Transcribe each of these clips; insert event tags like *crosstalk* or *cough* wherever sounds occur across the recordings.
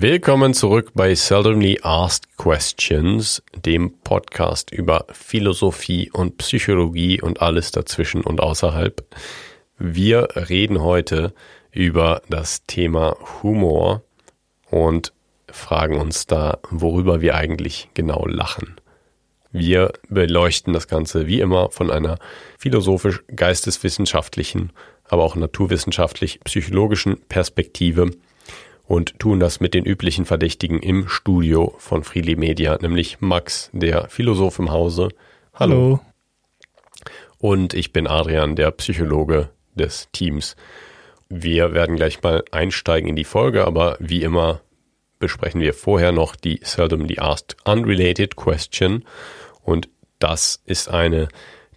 Willkommen zurück bei Seldomly Asked Questions, dem Podcast über Philosophie und Psychologie und alles dazwischen und außerhalb. Wir reden heute über das Thema Humor und fragen uns da, worüber wir eigentlich genau lachen. Wir beleuchten das Ganze wie immer von einer philosophisch-geisteswissenschaftlichen, aber auch naturwissenschaftlich-psychologischen Perspektive und tun das mit den üblichen Verdächtigen im Studio von Freely Media, nämlich Max, der Philosoph im Hause. Hallo. Hallo. Und ich bin Adrian, der Psychologe des Teams. Wir werden gleich mal einsteigen in die Folge, aber wie immer besprechen wir vorher noch die Seldomly Asked Unrelated Question. Und das ist eine,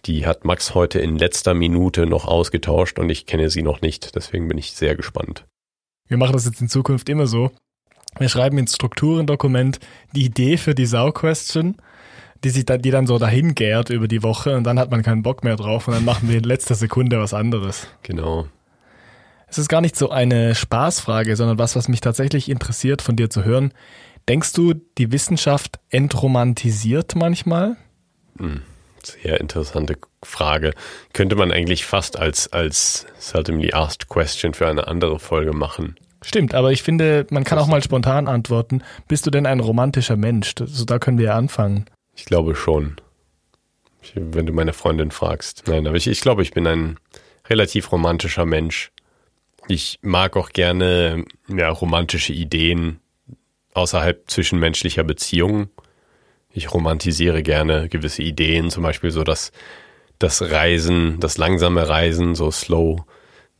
die hat Max heute in letzter Minute noch ausgetauscht und ich kenne sie noch nicht. Deswegen bin ich sehr gespannt. Wir machen das jetzt in Zukunft immer so. Wir schreiben ins Strukturendokument die Idee für die Sau-Question, die sich dann, die dann so dahin gärt über die Woche und dann hat man keinen Bock mehr drauf und dann machen wir in letzter Sekunde was anderes. Genau. Es ist gar nicht so eine Spaßfrage, sondern was, was mich tatsächlich interessiert von dir zu hören. Denkst du, die Wissenschaft entromantisiert manchmal? Hm, sehr interessante Frage. Könnte man eigentlich fast als, als seldomly asked question für eine andere Folge machen. Stimmt, aber ich finde, man kann auch mal spontan antworten. Bist du denn ein romantischer Mensch? So, da können wir ja anfangen. Ich glaube schon. Ich, wenn du meine Freundin fragst. Nein, aber ich, ich glaube, ich bin ein relativ romantischer Mensch. Ich mag auch gerne ja, romantische Ideen außerhalb zwischenmenschlicher Beziehungen. Ich romantisiere gerne gewisse Ideen, zum Beispiel so das, das Reisen, das langsame Reisen, so slow,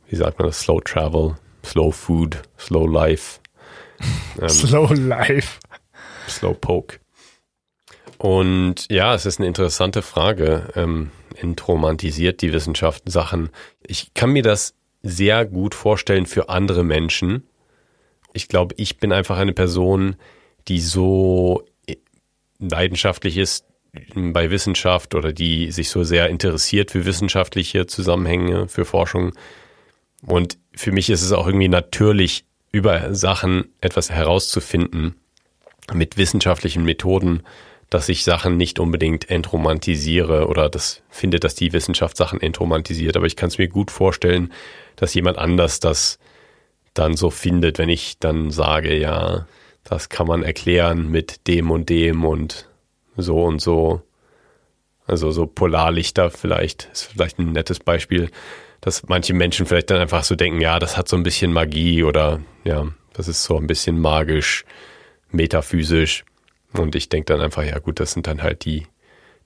wie sagt man das, slow travel, slow food, slow life. *laughs* Ähm, slow life. Slow poke. Und ja, es ist eine interessante Frage. Ähm, entromantisiert die Wissenschaft Sachen. Ich kann mir das sehr gut vorstellen für andere Menschen. Ich glaube, ich bin einfach eine Person, die so leidenschaftlich ist bei Wissenschaft oder die sich so sehr interessiert für wissenschaftliche Zusammenhänge, für Forschung. Und für mich ist es auch irgendwie natürlich, über Sachen etwas herauszufinden mit wissenschaftlichen Methoden, dass ich Sachen nicht unbedingt entromantisiere oder das finde, dass die Wissenschaft Sachen entromantisiert. Aber ich kann es mir gut vorstellen, dass jemand anders das dann so findet, wenn ich dann sage, ja, das kann man erklären mit dem und dem und so und so. Also so Polarlichter vielleicht ist vielleicht ein nettes Beispiel, dass manche Menschen vielleicht dann einfach so denken, ja, das hat so ein bisschen Magie oder ja, das ist so ein bisschen magisch, metaphysisch. Und ich denke dann einfach, ja gut, das sind dann halt die,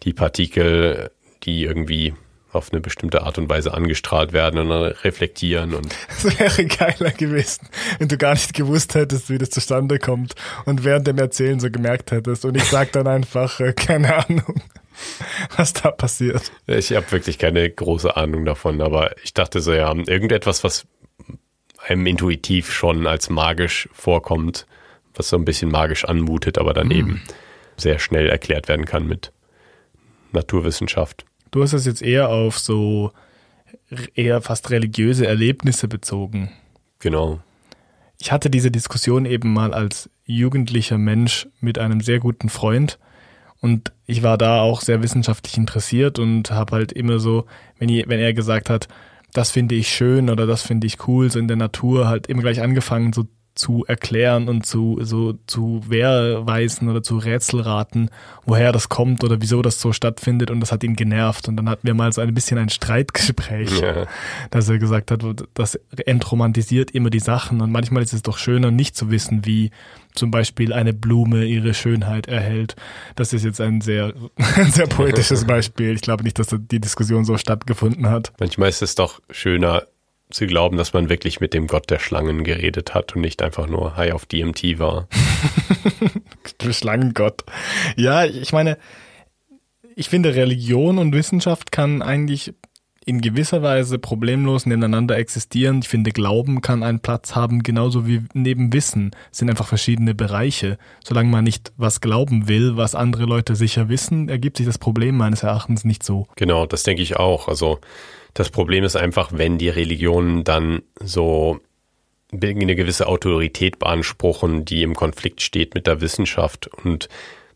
die Partikel, die irgendwie auf eine bestimmte Art und Weise angestrahlt werden und dann reflektieren und. *laughs* Es wäre geiler gewesen, wenn du gar nicht gewusst hättest, wie das zustande kommt und während dem Erzählen so gemerkt hättest und ich sag dann einfach, äh, keine Ahnung, *laughs* was da passiert. Ich habe wirklich keine große Ahnung davon, aber ich dachte so, ja, irgendetwas, was einem intuitiv schon als magisch vorkommt, was so ein bisschen magisch anmutet, aber dann mm. eben sehr schnell erklärt werden kann mit Naturwissenschaft. Du hast es jetzt eher auf so eher fast religiöse Erlebnisse bezogen. Genau. Ich hatte diese Diskussion eben mal als jugendlicher Mensch mit einem sehr guten Freund und ich war da auch sehr wissenschaftlich interessiert und habe halt immer so, wenn, ich, wenn er gesagt hat, das finde ich schön oder das finde ich cool, so in der Natur halt immer gleich angefangen, so zu erklären und zu so zu Wehrweisen oder zu Rätselraten, woher das kommt oder wieso das so stattfindet und das hat ihn genervt und dann hatten wir mal so ein bisschen ein Streitgespräch, ja. dass er gesagt hat, das entromantisiert immer die Sachen und manchmal ist es doch schöner, nicht zu wissen, wie zum Beispiel eine Blume ihre Schönheit erhält. Das ist jetzt ein sehr, *laughs* ein sehr poetisches *laughs* Beispiel. Ich glaube nicht, dass die Diskussion so stattgefunden hat. Manchmal ist es doch schöner, zu glauben, dass man wirklich mit dem Gott der Schlangen geredet hat und nicht einfach nur High auf DMT war. *laughs* der Schlangengott. Ja, ich meine, ich finde, Religion und Wissenschaft kann eigentlich in gewisser Weise problemlos nebeneinander existieren. Ich finde, Glauben kann einen Platz haben, genauso wie neben Wissen. Es sind einfach verschiedene Bereiche. Solange man nicht was glauben will, was andere Leute sicher wissen, ergibt sich das Problem meines Erachtens nicht so. Genau, das denke ich auch. Also das Problem ist einfach, wenn die Religionen dann so eine gewisse Autorität beanspruchen, die im Konflikt steht mit der Wissenschaft. Und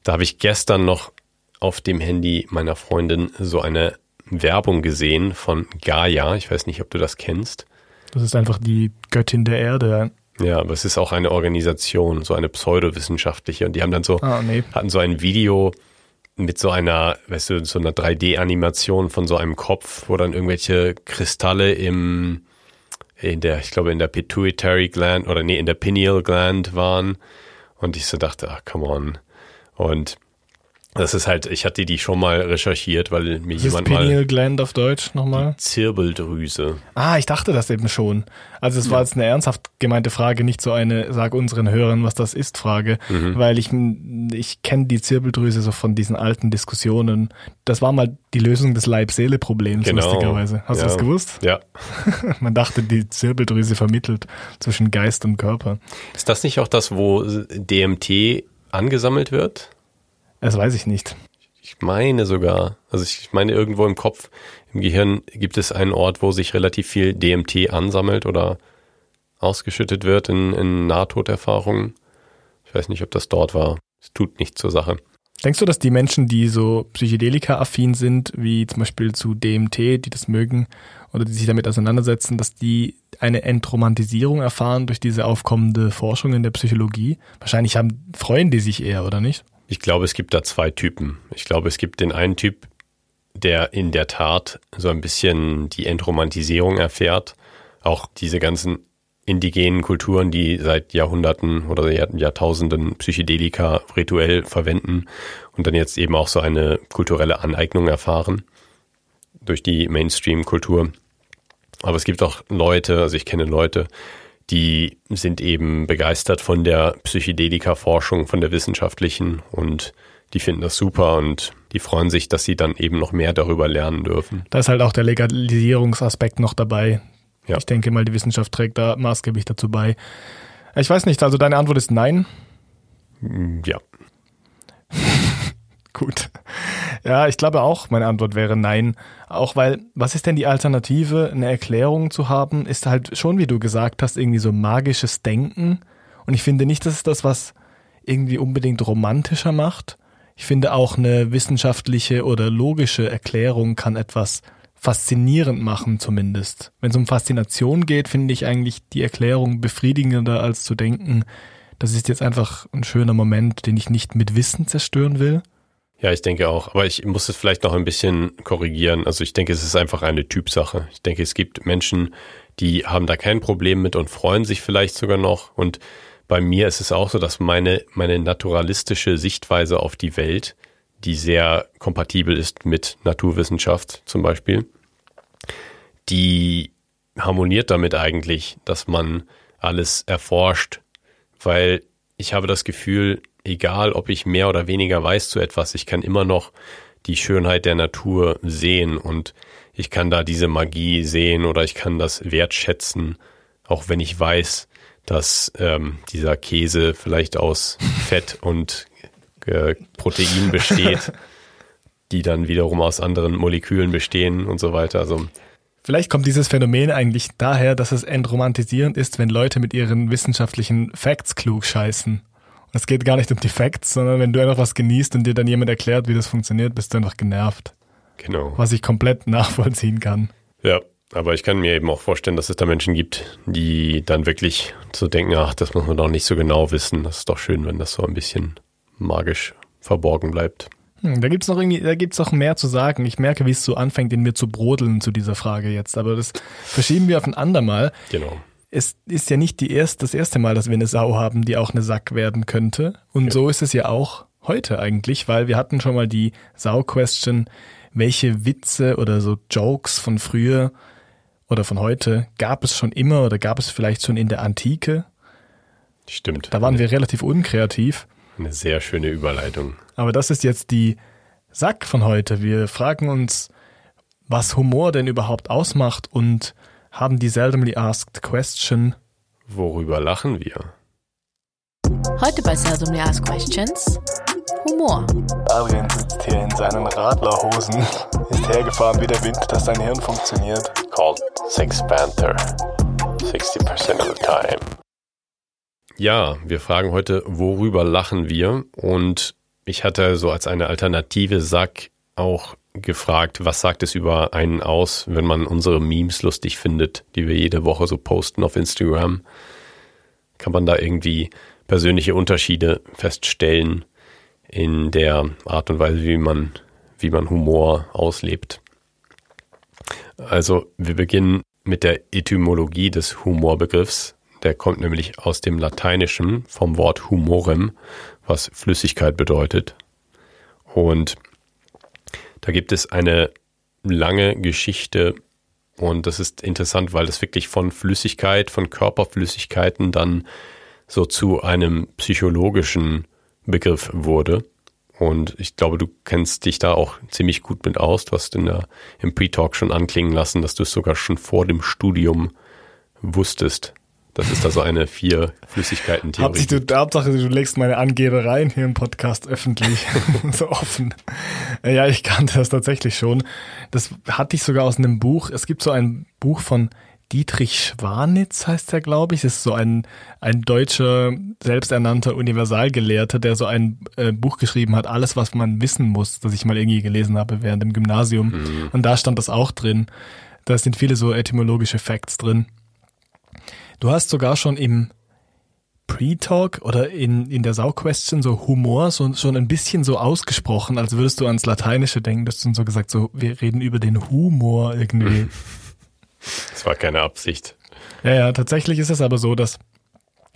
da habe ich gestern noch auf dem Handy meiner Freundin so eine Werbung gesehen von Gaia. Ich weiß nicht, ob du das kennst. Das ist einfach die Göttin der Erde. Ja, aber es ist auch eine Organisation, so eine pseudowissenschaftliche. Und die haben dann so, ah, nee. hatten so ein Video mit so einer, weißt du, so einer 3D-Animation von so einem Kopf, wo dann irgendwelche Kristalle im, in der, ich glaube, in der Pituitary Gland oder nee, in der Pineal Gland waren. Und ich so dachte, ach, come on. Und das ist halt, ich hatte die schon mal recherchiert, weil mir Was jemand ist Pineal Gland auf Deutsch nochmal? Zirbeldrüse. Ah, ich dachte das eben schon. Also es ja. war jetzt eine ernsthaft gemeinte Frage, nicht so eine, sag unseren Hörern, was das ist, Frage, mhm. weil ich, ich kenne die Zirbeldrüse so von diesen alten Diskussionen. Das war mal die Lösung des Leib-Seele-Problems, genau. lustigerweise. Hast ja. du das gewusst? Ja. *laughs* Man dachte, die Zirbeldrüse vermittelt zwischen Geist und Körper. Ist das nicht auch das, wo DMT angesammelt wird? Das weiß ich nicht. Ich meine sogar, also ich meine irgendwo im Kopf, im Gehirn gibt es einen Ort, wo sich relativ viel DMT ansammelt oder ausgeschüttet wird in, in Nahtoderfahrungen. Ich weiß nicht, ob das dort war. Es tut nichts zur Sache. Denkst du, dass die Menschen, die so Psychedelika-affin sind, wie zum Beispiel zu DMT, die das mögen oder die sich damit auseinandersetzen, dass die eine Entromantisierung erfahren durch diese aufkommende Forschung in der Psychologie? Wahrscheinlich haben, freuen die sich eher, oder nicht? Ich glaube, es gibt da zwei Typen. Ich glaube, es gibt den einen Typ, der in der Tat so ein bisschen die Entromantisierung erfährt. Auch diese ganzen indigenen Kulturen, die seit Jahrhunderten oder Jahrtausenden Psychedelika rituell verwenden und dann jetzt eben auch so eine kulturelle Aneignung erfahren durch die Mainstream-Kultur. Aber es gibt auch Leute, also ich kenne Leute, die sind eben begeistert von der Psychedelika-Forschung, von der wissenschaftlichen und die finden das super und die freuen sich, dass sie dann eben noch mehr darüber lernen dürfen. Da ist halt auch der Legalisierungsaspekt noch dabei. Ja. Ich denke mal, die Wissenschaft trägt da maßgeblich dazu bei. Ich weiß nicht, also deine Antwort ist nein? Ja. *laughs* Gut. Ja, ich glaube auch, meine Antwort wäre nein. Auch weil, was ist denn die Alternative, eine Erklärung zu haben, ist halt schon, wie du gesagt hast, irgendwie so magisches Denken. Und ich finde nicht, dass es das, was irgendwie unbedingt romantischer macht. Ich finde auch eine wissenschaftliche oder logische Erklärung kann etwas faszinierend machen zumindest. Wenn es um Faszination geht, finde ich eigentlich die Erklärung befriedigender als zu denken, das ist jetzt einfach ein schöner Moment, den ich nicht mit Wissen zerstören will. Ja, ich denke auch. Aber ich muss es vielleicht noch ein bisschen korrigieren. Also ich denke, es ist einfach eine Typsache. Ich denke, es gibt Menschen, die haben da kein Problem mit und freuen sich vielleicht sogar noch. Und bei mir ist es auch so, dass meine, meine naturalistische Sichtweise auf die Welt, die sehr kompatibel ist mit Naturwissenschaft zum Beispiel, die harmoniert damit eigentlich, dass man alles erforscht, weil ich habe das Gefühl, egal ob ich mehr oder weniger weiß zu etwas, ich kann immer noch die Schönheit der Natur sehen und ich kann da diese Magie sehen oder ich kann das wertschätzen, auch wenn ich weiß, dass ähm, dieser Käse vielleicht aus *laughs* Fett und äh, Protein besteht, die dann wiederum aus anderen Molekülen bestehen und so weiter. Also Vielleicht kommt dieses Phänomen eigentlich daher, dass es entromantisierend ist, wenn Leute mit ihren wissenschaftlichen Facts klug scheißen. Es geht gar nicht um die Facts, sondern wenn du einfach was genießt und dir dann jemand erklärt, wie das funktioniert, bist du einfach genervt. Genau. Was ich komplett *laughs* nachvollziehen kann. Ja, aber ich kann mir eben auch vorstellen, dass es da Menschen gibt, die dann wirklich so denken, ach, das muss man doch nicht so genau wissen. Das ist doch schön, wenn das so ein bisschen magisch verborgen bleibt. Hm, da gibt's noch irgendwie, da gibt's noch mehr zu sagen. Ich merke, wie es so anfängt, in mir zu brodeln zu dieser Frage jetzt. Aber das verschieben wir auf ein andermal. Genau es ist ja nicht die erst, das erste Mal, dass wir eine Sau haben, die auch eine Sack werden könnte. Und ja. so ist es ja auch heute eigentlich, weil wir hatten schon mal die Sau-Question, welche Witze oder so Jokes von früher oder von heute gab es schon immer oder gab es vielleicht schon in der Antike? Stimmt. Da waren wir relativ unkreativ. Eine sehr schöne Überleitung. Aber das ist jetzt die Sack von heute. Wir fragen uns, was Humor denn überhaupt ausmacht und haben die Seldomly Asked Question. Worüber lachen wir? Heute bei Seldomly Asked Questions Humor. Adrian sitzt hier in seinen Radlerhosen, *laughs* ist hergefahren wie der Wind, dass sein Hirn funktioniert. Called Sex Panther. 60% of the time. Ja, wir fragen heute, worüber lachen wir? Und ich hatte so als eine Alternative Sack auch gefragt, was sagt es über einen aus, wenn man unsere Memes lustig findet, die wir jede Woche so posten auf Instagram? Kann man da irgendwie persönliche Unterschiede feststellen in der Art und Weise, wie man, wie man Humor auslebt? Also, wir beginnen mit der Etymologie des Humorbegriffs. Der kommt nämlich aus dem Lateinischen vom Wort humorem, was Flüssigkeit bedeutet. Und da gibt es eine lange Geschichte und das ist interessant, weil das wirklich von Flüssigkeit, von Körperflüssigkeiten dann so zu einem psychologischen Begriff wurde. Und ich glaube, du kennst dich da auch ziemlich gut mit aus. Du hast in der, im Pre-Talk schon anklingen lassen, dass du es sogar schon vor dem Studium wusstest. Das ist also eine vier Flüssigkeiten Theorie. Du, Hauptsache, du legst meine Angebereien hier im Podcast öffentlich *laughs* *laughs* so offen. Ja, ich kannte das tatsächlich schon. Das hatte ich sogar aus einem Buch. Es gibt so ein Buch von Dietrich Schwanitz heißt er, glaube ich. Das ist so ein, ein deutscher, selbsternannter Universalgelehrter, der so ein äh, Buch geschrieben hat, alles, was man wissen muss, das ich mal irgendwie gelesen habe während dem Gymnasium. Mhm. Und da stand das auch drin. Da sind viele so etymologische Facts drin. Du hast sogar schon im Pre-Talk oder in, in der Sau-Question so Humor so, schon ein bisschen so ausgesprochen, als würdest du ans Lateinische denken. Du hast schon so gesagt, so, wir reden über den Humor irgendwie. *laughs* Das war keine Absicht. Ja, ja, tatsächlich ist es aber so, dass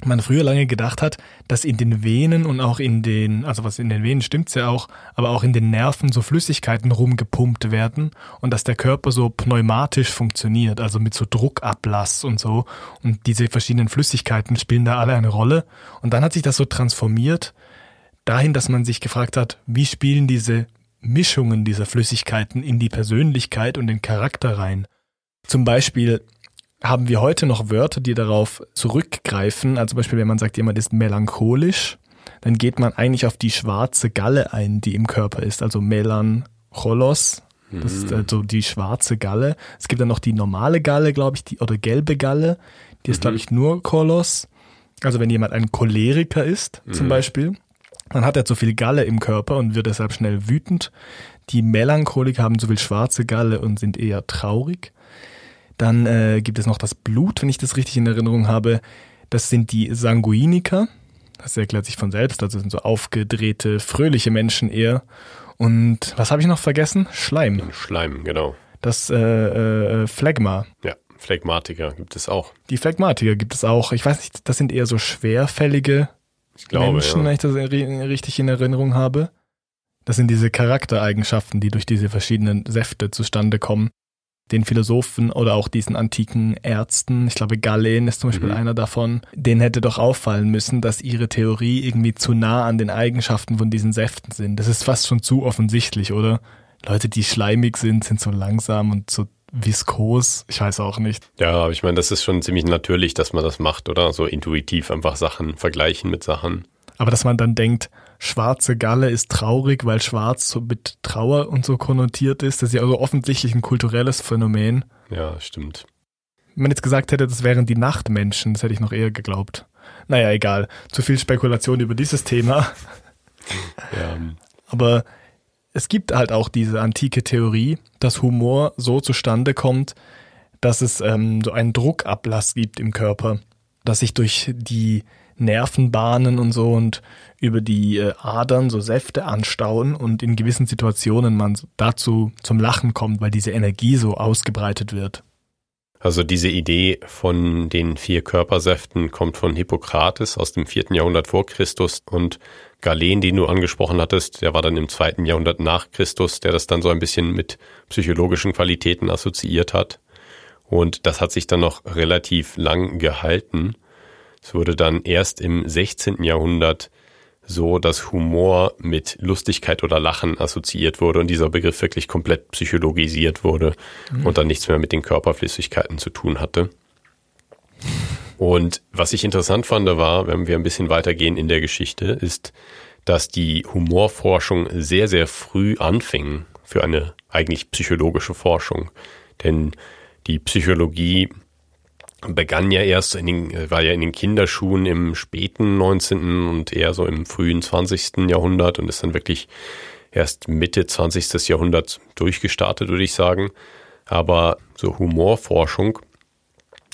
man früher lange gedacht hat, dass in den Venen und auch in den, also was in den Venen stimmt's ja auch, aber auch in den Nerven so Flüssigkeiten rumgepumpt werden und dass der Körper so pneumatisch funktioniert, also mit so Druckablass und so. Und diese verschiedenen Flüssigkeiten spielen da alle eine Rolle. Und dann hat sich das so transformiert dahin, dass man sich gefragt hat, wie spielen diese Mischungen dieser Flüssigkeiten in die Persönlichkeit und den Charakter rein. Zum Beispiel haben wir heute noch Wörter, die darauf zurückgreifen. Also zum Beispiel, wenn man sagt, jemand ist melancholisch, dann geht man eigentlich auf die schwarze Galle ein, die im Körper ist. Also Melancholos, das ist mhm. also die schwarze Galle. Es gibt dann noch die normale Galle, glaube ich, die, oder gelbe Galle. Die ist, mhm. glaube ich, nur Kolos. Also wenn jemand ein Choleriker ist, zum mhm. Beispiel, dann hat er zu viel Galle im Körper und wird deshalb schnell wütend. Die Melancholiker haben zu viel schwarze Galle und sind eher traurig. Dann äh, gibt es noch das Blut, wenn ich das richtig in Erinnerung habe. Das sind die Sanguiniker. Das erklärt sich von selbst. Also sind so aufgedrehte, fröhliche Menschen eher. Und was habe ich noch vergessen? Schleim. Schleim, genau. Das äh, äh, Phlegma. Ja, Phlegmatiker gibt es auch. Die Phlegmatiker gibt es auch. Ich weiß nicht, das sind eher so schwerfällige glaube, Menschen, ja. wenn ich das richtig in Erinnerung habe. Das sind diese Charaktereigenschaften, die durch diese verschiedenen Säfte zustande kommen den Philosophen oder auch diesen antiken Ärzten, ich glaube Galen ist zum Beispiel mhm. einer davon, denen hätte doch auffallen müssen, dass ihre Theorie irgendwie zu nah an den Eigenschaften von diesen Säften sind. Das ist fast schon zu offensichtlich, oder? Leute, die schleimig sind, sind so langsam und so viskos. Ich weiß auch nicht. Ja, aber ich meine, das ist schon ziemlich natürlich, dass man das macht, oder? So intuitiv einfach Sachen vergleichen mit Sachen. Aber dass man dann denkt, schwarze Galle ist traurig, weil schwarz so mit Trauer und so konnotiert ist, das ist ja also offensichtlich ein kulturelles Phänomen. Ja, stimmt. Wenn man jetzt gesagt hätte, das wären die Nachtmenschen, das hätte ich noch eher geglaubt. Naja, egal. Zu viel Spekulation über dieses Thema. *laughs* Ja. Aber es gibt halt auch diese antike Theorie, dass Humor so zustande kommt, dass es ähm, so einen Druckablass gibt im Körper, dass sich durch die Nervenbahnen und so und über die äh, Adern so Säfte anstauen und in gewissen Situationen man dazu zum Lachen kommt, weil diese Energie so ausgebreitet wird. Also diese Idee von den vier Körpersäften kommt von Hippokrates aus dem vierten Jahrhundert vor Christus und Galen, den du angesprochen hattest, der war dann im zweiten Jahrhundert nach Christus, der das dann so ein bisschen mit psychologischen Qualitäten assoziiert hat. Und das hat sich dann noch relativ lang gehalten. Es wurde dann erst im 16. Jahrhundert so, dass Humor mit Lustigkeit oder Lachen assoziiert wurde und dieser Begriff wirklich komplett psychologisiert wurde mhm. und dann nichts mehr mit den Körperflüssigkeiten zu tun hatte. Und was ich interessant fand, war, wenn wir ein bisschen weitergehen in der Geschichte, ist, dass die Humorforschung sehr, sehr früh anfing für eine eigentlich psychologische Forschung. Denn die Psychologie begann ja erst in den, war ja in den Kinderschuhen im späten 19. und eher so im frühen 20. Jahrhundert und ist dann wirklich erst Mitte 20. Jahrhundert durchgestartet, würde ich sagen. Aber so Humorforschung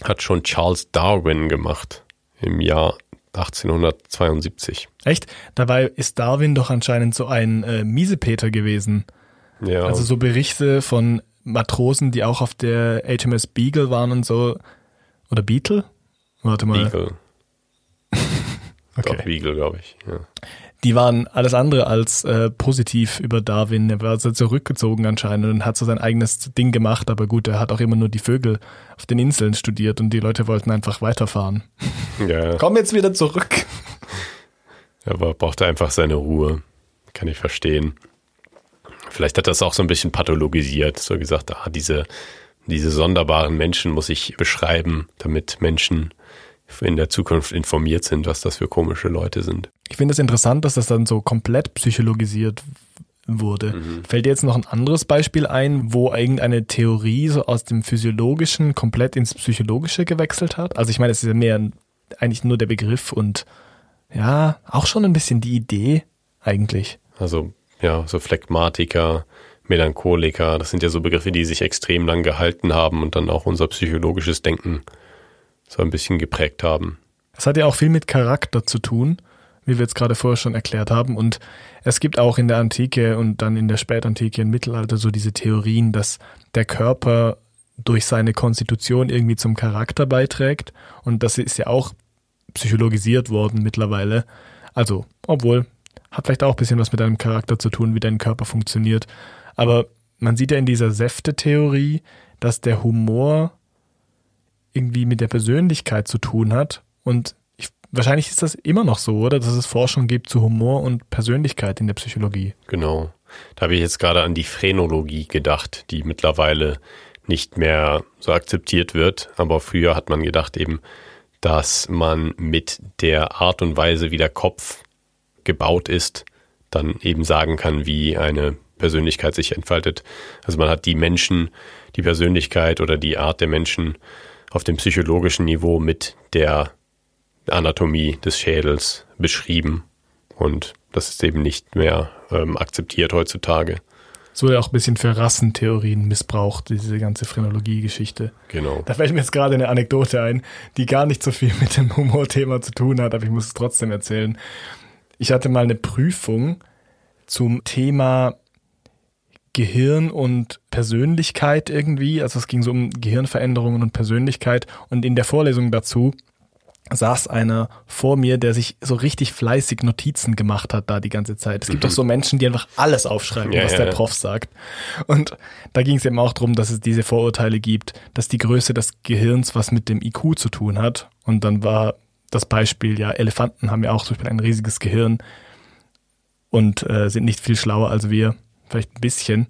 hat schon Charles Darwin gemacht im Jahr 1872. Echt? Dabei ist Darwin doch anscheinend so ein äh, Miesepeter gewesen. Ja. Also so Berichte von Matrosen, die auch auf der HMS Beagle waren und so. Oder Beetle? Warte mal. Beagle. *laughs* Okay. Doch, Beagle, glaube ich. Ja. Die waren alles andere als äh, positiv über Darwin. Er war so zurückgezogen anscheinend und hat so sein eigenes Ding gemacht. Aber gut, er hat auch immer nur die Vögel auf den Inseln studiert und die Leute wollten einfach weiterfahren. *laughs* ja. Komm jetzt wieder zurück. Aber brauchte einfach seine Ruhe. Kann ich verstehen. Vielleicht hat das auch so ein bisschen pathologisiert, so gesagt, ah, diese, diese sonderbaren Menschen muss ich beschreiben, damit Menschen in der Zukunft informiert sind, was das für komische Leute sind. Ich finde es interessant, dass das dann so komplett psychologisiert wurde. Fällt dir jetzt noch ein anderes Beispiel ein, wo irgendeine Theorie so aus dem Physiologischen komplett ins Psychologische gewechselt hat? Also ich meine, es ist ja mehr eigentlich nur der Begriff und ja, auch schon ein bisschen die Idee eigentlich. Also, ja, so Phlegmatiker, Melancholiker, das sind ja so Begriffe, die sich extrem lang gehalten haben und dann auch unser psychologisches Denken so ein bisschen geprägt haben. Es hat ja auch viel mit Charakter zu tun, wie wir jetzt gerade vorher schon erklärt haben. Und es gibt auch in der Antike und dann in der Spätantike, im Mittelalter so diese Theorien, dass der Körper durch seine Konstitution irgendwie zum Charakter beiträgt. Und das ist ja auch psychologisiert worden mittlerweile. Also, obwohl, hat vielleicht auch ein bisschen was mit deinem Charakter zu tun, wie dein Körper funktioniert. Aber man sieht ja in dieser Säfte-Theorie, dass der Humor irgendwie mit der Persönlichkeit zu tun hat. Und ich, wahrscheinlich ist das immer noch so, oder? Dass es Forschung gibt zu Humor und Persönlichkeit in der Psychologie. Genau. Da habe ich jetzt gerade an die Phrenologie gedacht, die mittlerweile nicht mehr so akzeptiert wird. Aber früher hat man gedacht eben, dass man mit der Art und Weise, wie der Kopf gebaut ist, dann eben sagen kann, wie eine Persönlichkeit sich entfaltet. Also man hat die Menschen, die Persönlichkeit oder die Art der Menschen auf dem psychologischen Niveau mit der Anatomie des Schädels beschrieben. Und das ist eben nicht mehr ähm, akzeptiert heutzutage. Es wurde auch ein bisschen für Rassentheorien missbraucht, diese ganze Phrenologie-Geschichte. Genau. Da fällt mir jetzt gerade eine Anekdote ein, die gar nicht so viel *laughs* mit dem Humorthema zu tun hat, aber ich muss es trotzdem erzählen. Ich hatte mal eine Prüfung zum Thema Gehirn und Persönlichkeit irgendwie. Also es ging so um Gehirnveränderungen und Persönlichkeit. Und in der Vorlesung dazu saß einer vor mir, der sich so richtig fleißig Notizen gemacht hat da die ganze Zeit. Es gibt doch so Menschen, die einfach alles aufschreiben, Ja, was der ja. Prof sagt. Und da ging es eben auch darum, dass es diese Vorurteile gibt, dass die Größe des Gehirns was mit dem IQ zu tun hat. Und dann war das Beispiel, ja, Elefanten haben ja auch zum Beispiel ein riesiges Gehirn und äh, sind nicht viel schlauer als wir, vielleicht ein bisschen.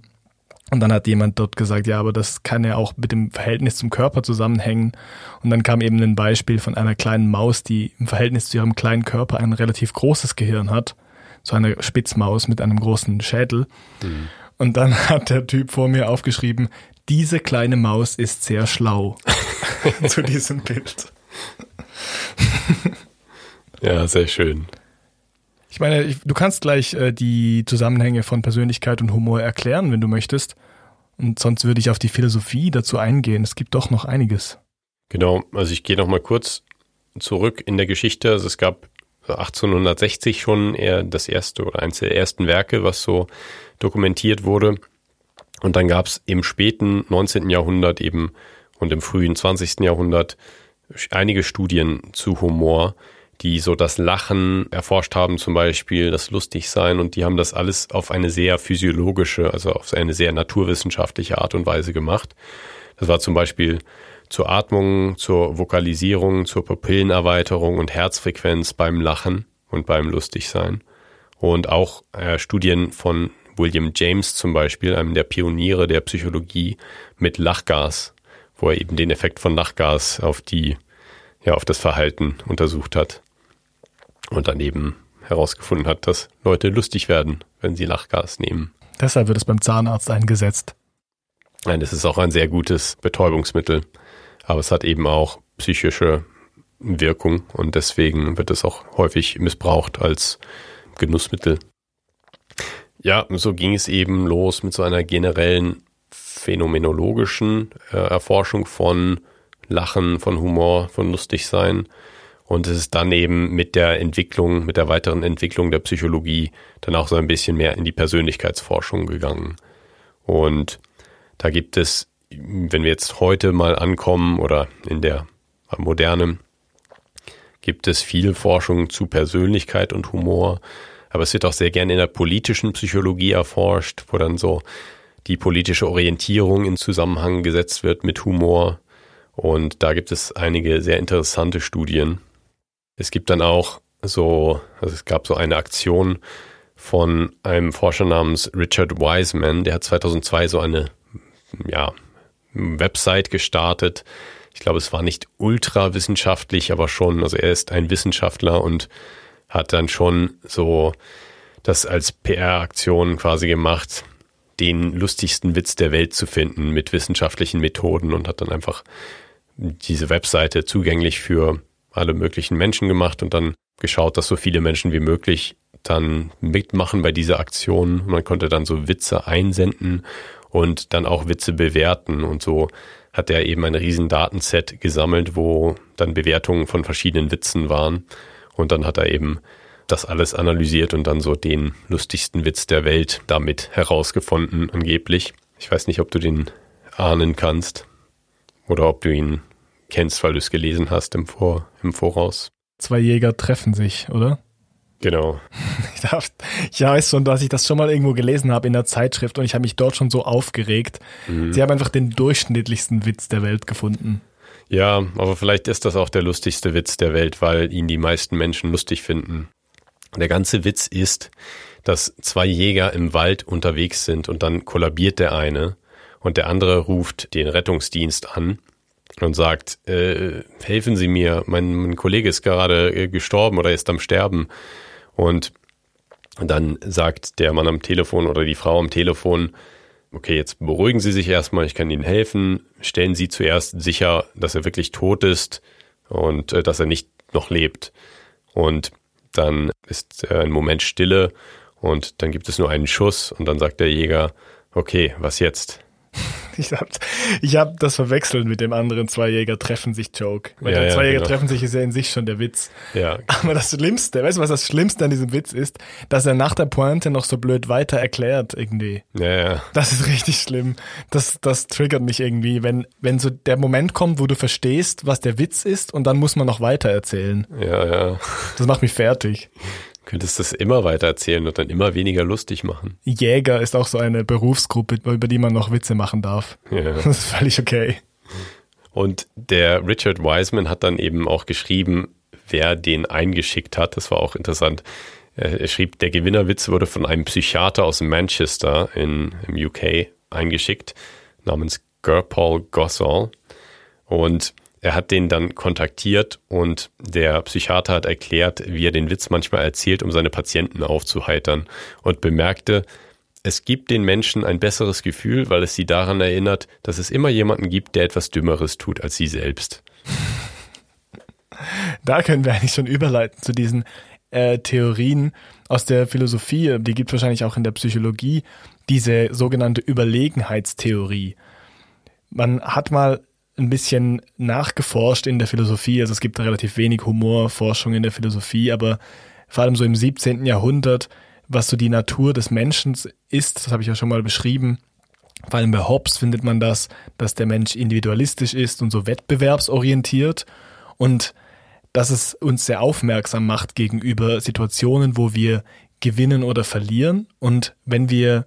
Und dann hat jemand dort gesagt, ja, aber das kann ja auch mit dem Verhältnis zum Körper zusammenhängen. Und dann kam eben ein Beispiel von einer kleinen Maus, die im Verhältnis zu ihrem kleinen Körper ein relativ großes Gehirn hat. So eine Spitzmaus mit einem großen Schädel. Und dann hat der Typ vor mir aufgeschrieben, diese kleine Maus ist sehr schlau. *laughs* *laughs* zu diesem Bild. Ja, sehr schön. Ich meine, ich, du kannst gleich äh, die Zusammenhänge von Persönlichkeit und Humor erklären, wenn du möchtest. Und sonst würde ich auf die Philosophie dazu eingehen. Es gibt doch noch einiges. Genau, also ich gehe noch mal kurz zurück in der Geschichte. Also es gab 1860 schon eher das erste oder eines der ersten Werke, was so dokumentiert wurde. Und dann gab es im späten 19. Jahrhundert eben und im frühen 20. Jahrhundert einige Studien zu Humor, die so das Lachen erforscht haben, zum Beispiel das Lustigsein. Und die haben das alles auf eine sehr physiologische, also auf eine sehr naturwissenschaftliche Art und Weise gemacht. Das war zum Beispiel zur Atmung, zur Vokalisierung, zur Pupillenerweiterung und Herzfrequenz beim Lachen und beim Lustigsein. Und auch äh, Studien von William James zum Beispiel, einem der Pioniere der Psychologie, mit Lachgas, wo er eben den Effekt von Lachgas auf die, ja, auf das Verhalten untersucht hat. Und dann eben herausgefunden hat, dass Leute lustig werden, wenn sie Lachgas nehmen. Deshalb wird es beim Zahnarzt eingesetzt. Nein, das ist auch ein sehr gutes Betäubungsmittel. Aber es hat eben auch psychische Wirkung und deswegen wird es auch häufig missbraucht als Genussmittel. Ja, so ging es eben los mit so einer generellen phänomenologischen äh, Erforschung von Lachen, von Humor, von Lustigsein. Und es ist dann eben mit der Entwicklung, mit der weiteren Entwicklung der Psychologie dann auch so ein bisschen mehr in die Persönlichkeitsforschung gegangen. Und da gibt es, wenn wir jetzt heute mal ankommen oder in der Moderne, gibt es viel Forschung zu Persönlichkeit und Humor. Aber es wird auch sehr gerne in der politischen Psychologie erforscht, wo dann so die politische Orientierung in Zusammenhang gesetzt wird mit Humor. Und da gibt es einige sehr interessante Studien. Es gibt dann auch so, also es gab so eine Aktion von einem Forscher namens Richard Wiseman, der hat 2002 so eine, ja, Website gestartet. Ich glaube, es war nicht ultra wissenschaftlich, aber schon, also er ist ein Wissenschaftler und hat dann schon so das als PR-Aktion quasi gemacht, den lustigsten Witz der Welt zu finden mit wissenschaftlichen Methoden und hat dann einfach diese Webseite zugänglich für alle möglichen Menschen gemacht und dann geschaut, dass so viele Menschen wie möglich dann mitmachen bei dieser Aktion. Man konnte dann so Witze einsenden und dann auch Witze bewerten und so hat er eben ein riesen Datenset gesammelt, wo dann Bewertungen von verschiedenen Witzen waren und dann hat er eben das alles analysiert und dann so den lustigsten Witz der Welt damit herausgefunden, angeblich. Ich weiß nicht, ob du den ahnen kannst oder ob du ihn kennst, weil du es gelesen hast im, Vor im Voraus. Zwei Jäger treffen sich, oder? Genau. *laughs* Ich, darf, ich weiß schon, dass ich das schon mal irgendwo gelesen habe in der Zeitschrift und ich habe mich dort schon so aufgeregt. Mhm. Sie haben einfach den durchschnittlichsten Witz der Welt gefunden. Ja, aber vielleicht ist das auch der lustigste Witz der Welt, weil ihn die meisten Menschen lustig finden. Der ganze Witz ist, dass zwei Jäger im Wald unterwegs sind und dann kollabiert der eine und der andere ruft den Rettungsdienst an und sagt, äh, helfen Sie mir, mein, mein Kollege ist gerade äh, gestorben oder ist am Sterben. Und dann sagt der Mann am Telefon oder die Frau am Telefon, okay, jetzt beruhigen Sie sich erstmal, ich kann Ihnen helfen. Stellen Sie zuerst sicher, dass er wirklich tot ist und äh, dass er nicht noch lebt. Und dann ist äh, ein Moment Stille und dann gibt es nur einen Schuss und dann sagt der Jäger, okay, was jetzt? *laughs* Ich hab, ich hab das verwechselt mit dem anderen Zwei Jäger treffen sich Joke. Weil Ja, der ja, Zwei Jäger genau. treffen sich ist ja in sich schon der Witz. Ja, Aber das Schlimmste, weißt du, was das Schlimmste an diesem Witz ist? Dass er nach der Pointe noch so blöd weiter erklärt irgendwie. ja, ja. Das ist richtig schlimm. Das, das triggert mich irgendwie, wenn, wenn so der Moment kommt, wo du verstehst, was der Witz ist und dann muss man noch weiter erzählen. Ja, ja. Das macht mich fertig. Könntest das immer weiter erzählen und dann immer weniger lustig machen. Jäger ist auch so eine Berufsgruppe, über die man noch Witze machen darf. Ja. *laughs* Das ist völlig okay. Und der Richard Wiseman hat dann eben auch geschrieben, wer den eingeschickt hat. Das war auch interessant. Er schrieb, der Gewinnerwitz wurde von einem Psychiater aus Manchester in, im UK eingeschickt, namens Gerpaul Gossall. Und er hat den dann kontaktiert und der Psychiater hat erklärt, wie er den Witz manchmal erzählt, um seine Patienten aufzuheitern und bemerkte, es gibt den Menschen ein besseres Gefühl, weil es sie daran erinnert, dass es immer jemanden gibt, der etwas Dümmeres tut als sie selbst. *laughs* Da können wir eigentlich schon überleiten zu diesen äh, Theorien aus der Philosophie, die gibt es wahrscheinlich auch in der Psychologie, diese sogenannte Überlegenheitstheorie. Man hat mal ein bisschen nachgeforscht in der Philosophie, also es gibt relativ wenig Humorforschung in der Philosophie, aber vor allem so im 17. Jahrhundert, was so die Natur des Menschen ist, das habe ich ja schon mal beschrieben. Vor allem bei Hobbes findet man das, dass der Mensch individualistisch ist und so wettbewerbsorientiert und dass es uns sehr aufmerksam macht gegenüber Situationen, wo wir gewinnen oder verlieren. Und wenn wir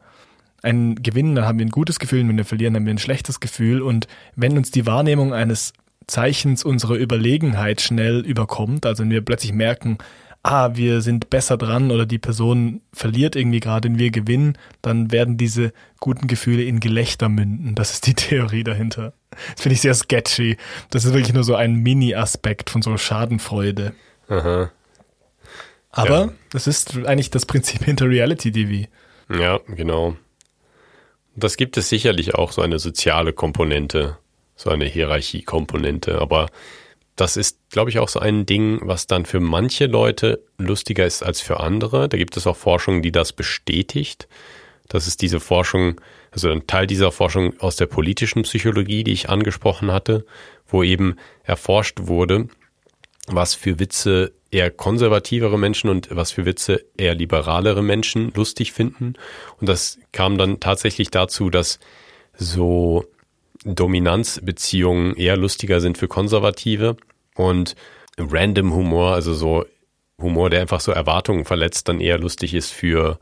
ein gewinnen, dann haben wir ein gutes Gefühl, und wenn wir verlieren, haben wir ein schlechtes Gefühl. Und wenn uns die Wahrnehmung eines Zeichens unserer Überlegenheit schnell überkommt, also wenn wir plötzlich merken, ah, wir sind besser dran oder die Person verliert irgendwie gerade und wir gewinnen, dann werden diese guten Gefühle in Gelächter münden. Das ist die *laughs* Theorie dahinter. Das finde ich sehr sketchy. Das ist wirklich nur so ein Mini-Aspekt von so Schadenfreude. Aha. Aber Ja. das ist eigentlich das Prinzip hinter Reality TV. Ja, genau. Das gibt es sicherlich auch so eine soziale Komponente, so eine Hierarchiekomponente, aber das ist, glaube ich, auch so ein Ding, was dann für manche Leute lustiger ist als für andere. Da gibt es auch Forschung, die das bestätigt. Das ist diese Forschung, also ein Teil dieser Forschung aus der politischen Psychologie, die ich angesprochen hatte, wo eben erforscht wurde, was für Witze eher konservativere Menschen und was für Witze eher liberalere Menschen lustig finden. Und das kam dann tatsächlich dazu, dass so Dominanzbeziehungen eher lustiger sind für Konservative und Random Humor, also so Humor, der einfach so Erwartungen verletzt, dann eher lustig ist für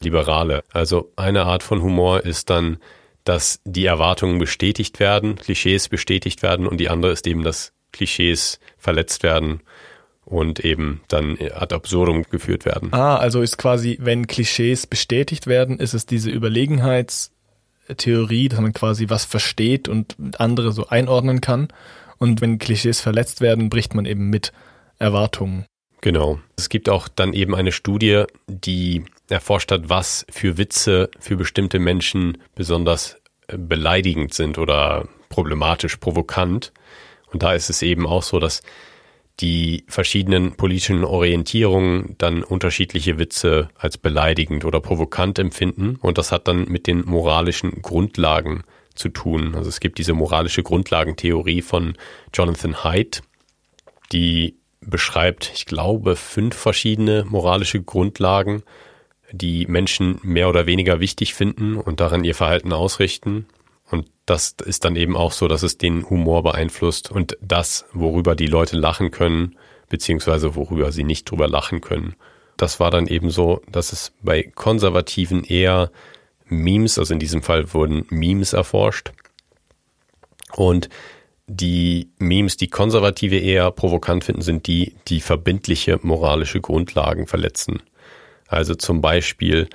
Liberale. Also eine Art von Humor ist dann, dass die Erwartungen bestätigt werden, Klischees bestätigt werden und die andere ist eben, dass Klischees verletzt werden und eben dann ad absurdum geführt werden. Ah, also ist quasi, wenn Klischees bestätigt werden, ist es diese Überlegenheitstheorie, dass man quasi was versteht und andere so einordnen kann. Und wenn Klischees verletzt werden, bricht man eben mit Erwartungen. Genau. Es gibt auch dann eben eine Studie, die erforscht hat, was für Witze für bestimmte Menschen besonders äh, beleidigend sind oder problematisch, provokant. Und da ist es eben auch so, dass die verschiedenen politischen Orientierungen dann unterschiedliche Witze als beleidigend oder provokant empfinden. Und das hat dann mit den moralischen Grundlagen zu tun. Also es gibt diese moralische Grundlagentheorie von Jonathan Haidt, die beschreibt, ich glaube, fünf verschiedene moralische Grundlagen, die Menschen mehr oder weniger wichtig finden und daran ihr Verhalten ausrichten. Und das ist dann eben auch so, dass es den Humor beeinflusst und das, worüber die Leute lachen können, beziehungsweise worüber sie nicht drüber lachen können. Das war dann eben so, dass es bei Konservativen eher Memes, also in diesem Fall wurden Memes erforscht. Und die Memes, die Konservative eher provokant finden, sind die, die verbindliche moralische Grundlagen verletzen. Also zum Beispiel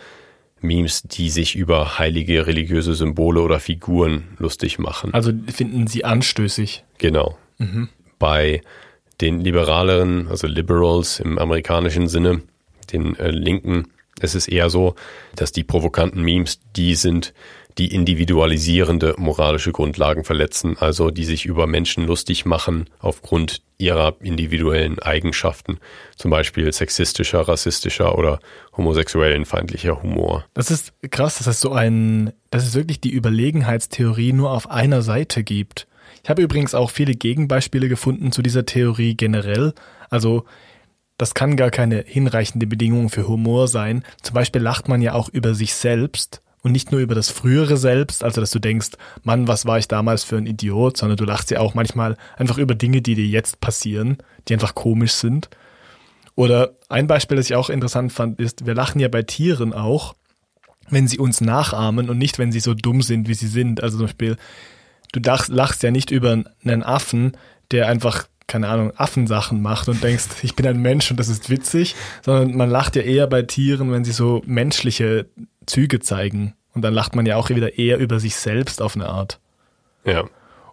Memes, die sich über heilige religiöse Symbole oder Figuren lustig machen. Also finden sie anstößig. Genau. Mhm. Bei den Liberaleren, also Liberals im amerikanischen Sinne, den äh, Linken, es ist eher so, dass die provokanten Memes die sind, die individualisierende moralische Grundlagen verletzen, also die sich über Menschen lustig machen aufgrund ihrer individuellen Eigenschaften, zum Beispiel sexistischer, rassistischer oder homosexuellenfeindlicher Humor. Das ist krass, dass es so ein, dass es wirklich die Überlegenheitstheorie nur auf einer Seite gibt. Ich habe übrigens auch viele Gegenbeispiele gefunden zu dieser Theorie generell. Also das kann gar keine hinreichende Bedingung für Humor sein. Zum Beispiel lacht man ja auch über sich selbst und nicht nur über das frühere Selbst, also dass du denkst, Mann, was war ich damals für ein Idiot, sondern du lachst ja auch manchmal einfach über Dinge, die dir jetzt passieren, die einfach komisch sind. Oder ein Beispiel, das ich auch interessant fand, ist, wir lachen ja bei Tieren auch, wenn sie uns nachahmen und nicht, wenn sie so dumm sind, wie sie sind. Also zum Beispiel, du lachst ja nicht über einen Affen, der einfach keine Ahnung, Affensachen macht und denkst, ich bin ein Mensch und das ist witzig, sondern man lacht ja eher bei Tieren, wenn sie so menschliche Züge zeigen. Und dann lacht man ja auch wieder eher über sich selbst auf eine Art. Ja.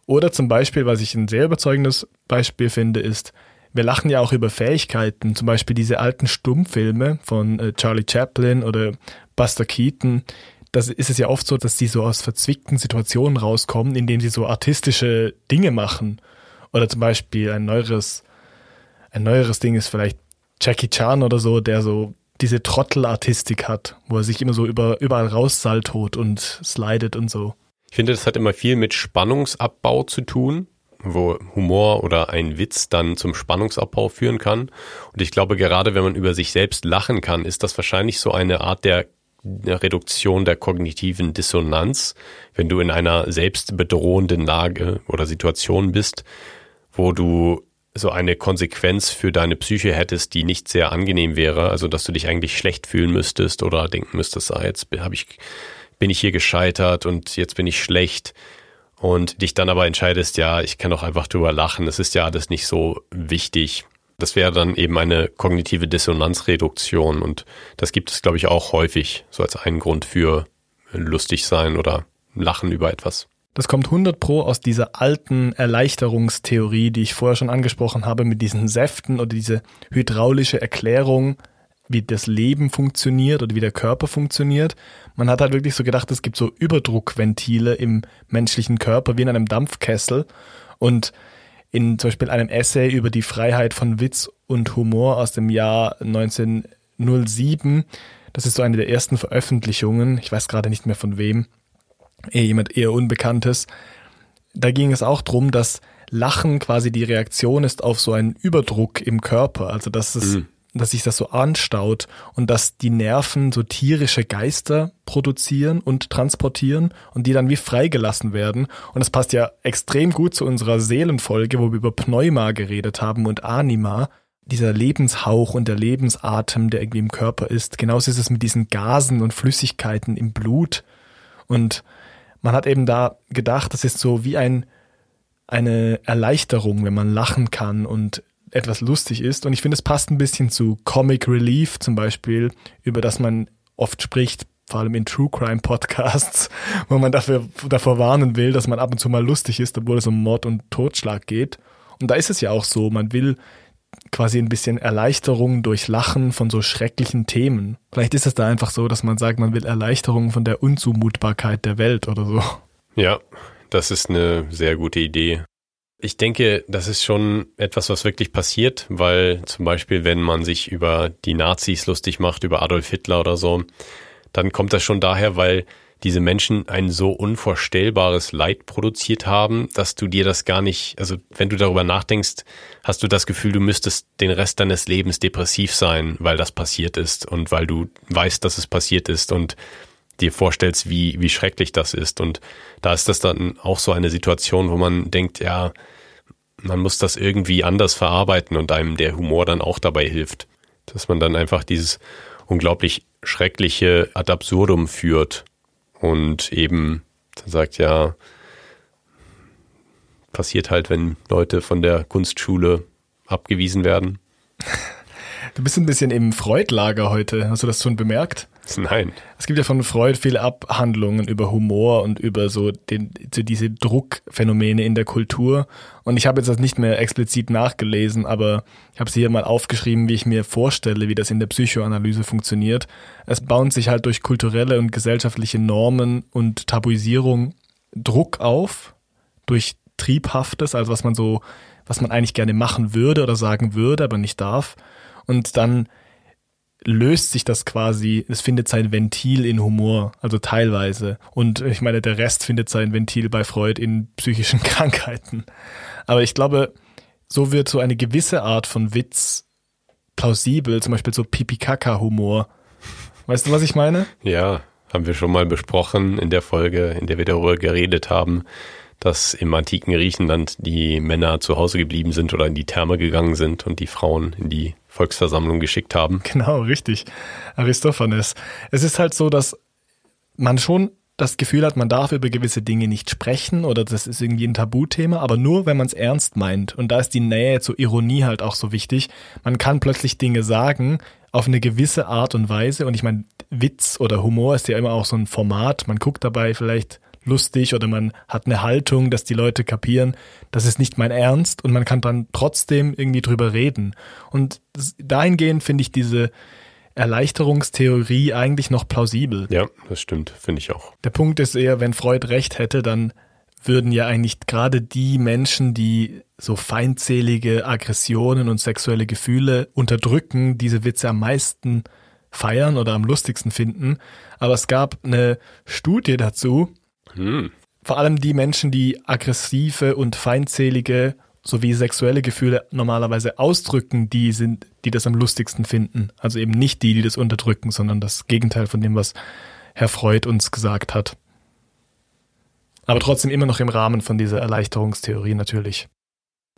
Oder zum Beispiel, was ich ein sehr überzeugendes Beispiel finde, ist, wir lachen ja auch über Fähigkeiten, zum Beispiel diese alten Stummfilme von äh, Charlie Chaplin oder Buster Keaton. Das ist es ja oft so, dass die so aus verzwickten Situationen rauskommen, indem sie so artistische Dinge machen. Oder zum Beispiel ein neueres, ein neueres Ding ist vielleicht Jackie Chan oder so, der so diese Trottelartistik hat, wo er sich immer so über, überall raussaltot und slidet und so. Ich finde, das hat immer viel mit Spannungsabbau zu tun, wo Humor oder ein Witz dann zum Spannungsabbau führen kann. Und ich glaube, gerade wenn man über sich selbst lachen kann, ist das wahrscheinlich so eine Art der, der Reduktion der kognitiven Dissonanz, wenn du in einer selbstbedrohenden Lage oder Situation bist, wo du so eine Konsequenz für deine Psyche hättest, die nicht sehr angenehm wäre, also dass du dich eigentlich schlecht fühlen müsstest oder denken müsstest, ah, jetzt habe ich bin ich hier gescheitert und jetzt bin ich schlecht und dich dann aber entscheidest, ja, ich kann doch einfach drüber lachen, das ist ja alles nicht so wichtig. Das wäre dann eben eine kognitive Dissonanzreduktion und das gibt es, glaube ich, auch häufig so als einen Grund für lustig sein oder lachen über etwas. Das kommt 100 pro aus dieser alten Erleichterungstheorie, die ich vorher schon angesprochen habe, mit diesen Säften oder diese hydraulische Erklärung, wie das Leben funktioniert oder wie der Körper funktioniert. Man hat halt wirklich so gedacht, es gibt so Überdruckventile im menschlichen Körper wie in einem Dampfkessel und in zum Beispiel einem Essay über die Freiheit von Witz und Humor aus dem Jahr 1907. Das ist so eine der ersten Veröffentlichungen. Ich weiß gerade nicht mehr von wem. Eher jemand eher Unbekanntes. Da ging es auch drum, dass Lachen quasi die Reaktion ist auf so einen Überdruck im Körper. Also dass es mhm dass sich das so anstaut und dass die Nerven so tierische Geister produzieren und transportieren und die dann wie freigelassen werden. Und das passt ja extrem gut zu unserer Seelenfolge, wo wir über Pneuma geredet haben und Anima. Dieser Lebenshauch und der Lebensatem, der irgendwie im Körper ist. Genauso ist es mit diesen Gasen und Flüssigkeiten im Blut. Und man hat eben da gedacht, das ist so wie ein, eine Erleichterung, wenn man lachen kann und etwas lustig ist. Und ich finde, es passt ein bisschen zu Comic Relief zum Beispiel, über das man oft spricht, vor allem in True Crime Podcasts, *laughs* wo man dafür, davor warnen will, dass man ab und zu mal lustig ist, obwohl es um Mord und Totschlag geht. Und da ist es ja auch so, man will quasi ein bisschen Erleichterung durch Lachen von so schrecklichen Themen. Vielleicht ist es da einfach so, dass man sagt, man will Erleichterung von der Unzumutbarkeit der Welt oder so. Ja, das ist eine sehr gute Idee. Ich denke, das ist schon etwas, was wirklich passiert, weil zum Beispiel, wenn man sich über die Nazis lustig macht, über Adolf Hitler oder so, dann kommt das schon daher, weil diese Menschen ein so unvorstellbares Leid produziert haben, dass du dir das gar nicht, also wenn du darüber nachdenkst, hast du das Gefühl, du müsstest den Rest deines Lebens depressiv sein, weil das passiert ist und weil du weißt, dass es passiert ist und dir vorstellst, wie, wie schrecklich das ist. Und da ist das dann auch so eine Situation, wo man denkt, ja, man muss das irgendwie anders verarbeiten und einem der Humor dann auch dabei hilft. Dass man dann einfach dieses unglaublich schreckliche ad absurdum führt und eben sagt, ja, passiert halt, wenn Leute von der Kunstschule abgewiesen werden. *laughs* Du bist ein bisschen im Freud-Lager heute. Hast du das schon bemerkt? *laughs* Nein. Es gibt ja von Freud viele Abhandlungen über Humor und über so, den, so diese Druckphänomene in der Kultur. Und ich habe jetzt das nicht mehr explizit nachgelesen, aber ich habe es hier mal aufgeschrieben, wie ich mir vorstelle, wie das in der Psychoanalyse funktioniert. Es baut sich halt durch kulturelle und gesellschaftliche Normen und Tabuisierung Druck auf, durch Triebhaftes, also was man so, was man eigentlich gerne machen würde oder sagen würde, aber nicht darf. Und dann löst sich das quasi, es findet sein Ventil in Humor, also teilweise. Und ich meine, der Rest findet sein Ventil bei Freud in psychischen *laughs* Krankheiten. Aber ich glaube, so wird so eine gewisse Art von Witz plausibel, zum Beispiel so Pipi-Kaka-Humor. Weißt du, was ich meine? Ja, haben wir schon mal besprochen in der Folge, in der wir darüber geredet haben, dass im antiken Griechenland die Männer zu Hause geblieben sind oder in die Therme gegangen sind und die Frauen in die Volksversammlung geschickt haben. *laughs* Genau, richtig. Aristophanes. Es ist halt so, dass man schon das Gefühl hat, man darf über gewisse Dinge nicht sprechen oder das ist irgendwie ein Tabuthema, aber nur, wenn man es ernst meint. Und da ist die Nähe zur Ironie halt auch so wichtig. Man kann plötzlich Dinge sagen auf eine gewisse Art und Weise. Und ich meine, Witz oder Humor ist ja immer auch so ein Format. Man guckt dabei vielleicht lustig oder man hat eine Haltung, dass die Leute kapieren, das ist nicht mein Ernst und man kann dann trotzdem irgendwie drüber reden. Und dahingehend finde ich diese Erleichterungstheorie eigentlich noch plausibel. Ja, das stimmt, finde ich auch. Der Punkt ist eher, wenn Freud recht hätte, dann würden ja eigentlich gerade die Menschen, die so feindselige Aggressionen und sexuelle Gefühle unterdrücken, diese Witze am meisten feiern oder am lustigsten finden. Aber es gab eine Studie dazu, hm. Vor allem die Menschen, die aggressive und feindselige sowie sexuelle Gefühle normalerweise ausdrücken, die sind, die das am lustigsten finden. Also eben nicht die, die das unterdrücken, sondern das Gegenteil von dem, was Herr Freud uns gesagt hat. Aber trotzdem immer noch im Rahmen von dieser Erleichterungstheorie natürlich.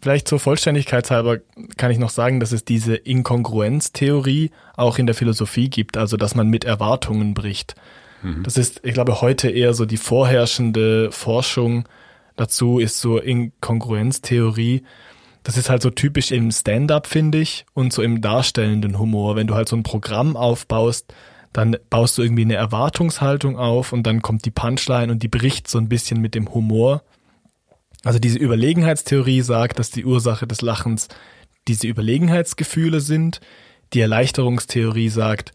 Vielleicht zur Vollständigkeit halber kann ich noch sagen, dass es diese Inkongruenztheorie auch in der Philosophie gibt, also dass man mit Erwartungen bricht. Mhm. Das ist, ich glaube, heute eher so die vorherrschende Forschung dazu ist so Inkongruenztheorie. Das ist halt so typisch im Stand-up, finde ich, und so im darstellenden Humor. Wenn du halt so ein Programm aufbaust, dann baust du irgendwie eine Erwartungshaltung auf und dann kommt die Punchline und die bricht so ein bisschen mit dem Humor. Also diese Überlegenheitstheorie sagt, dass die Ursache des Lachens diese Überlegenheitsgefühle sind. Die Erleichterungstheorie sagt,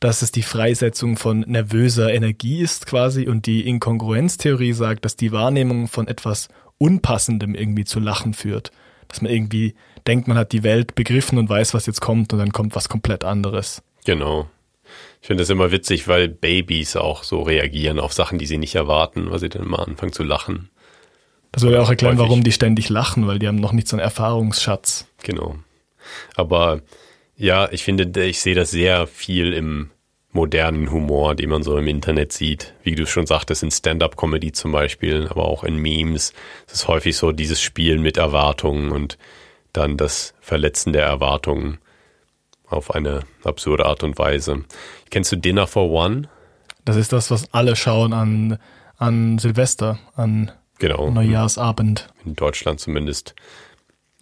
dass es die Freisetzung von nervöser Energie ist quasi und die Inkongruenztheorie sagt, dass die Wahrnehmung von etwas Unpassendem irgendwie zu Lachen führt. dass man irgendwie denkt, man hat die Welt begriffen und weiß, was jetzt kommt und dann kommt was komplett anderes. Genau. Ich finde das immer witzig, weil Babys auch so reagieren auf Sachen, die sie nicht erwarten, weil sie dann mal anfangen zu lachen. Das würde auch erklären, Häufig. warum die ständig lachen, weil die haben noch nicht so einen Erfahrungsschatz. Genau. Aber ja, ich finde, ich sehe das sehr viel im modernen Humor, den man so im Internet sieht. Wie du schon sagtest, in Stand-up-Comedy zum Beispiel, aber auch in Memes. Es ist häufig so dieses Spielen mit Erwartungen und dann das Verletzen der Erwartungen auf eine absurde Art und Weise. Kennst du Dinner for One? Das ist das, was alle schauen an, an Silvester, an genau. Neujahrsabend. In Deutschland zumindest.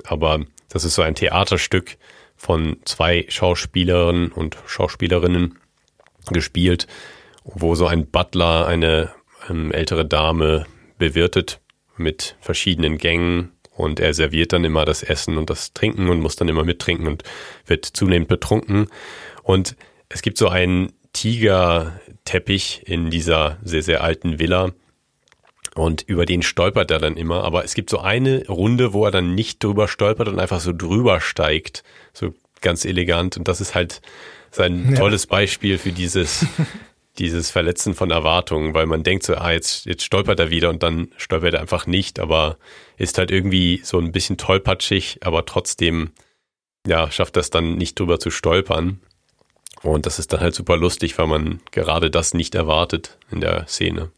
Aber das ist so ein Theaterstück von zwei Schauspielerinnen und Schauspielerinnen gespielt, wo so ein Butler eine ähm, ältere Dame bewirtet mit verschiedenen Gängen und er serviert dann immer das Essen und das Trinken und muss dann immer mittrinken und wird zunehmend betrunken. Und es gibt so einen Tigerteppich in dieser sehr, sehr alten Villa. Und über den stolpert er dann immer. Aber es gibt so eine Runde, wo er dann nicht drüber stolpert und einfach so drüber steigt. So ganz elegant. Und das ist halt sein ja. tolles Beispiel für dieses *laughs* dieses Verletzen von Erwartungen, weil man denkt so, ah, jetzt, jetzt stolpert er wieder und dann stolpert er einfach nicht, aber ist halt irgendwie so ein bisschen tollpatschig, aber trotzdem, ja, schafft das dann nicht drüber zu stolpern. Und das ist dann halt super lustig, weil man gerade das nicht erwartet in der Szene.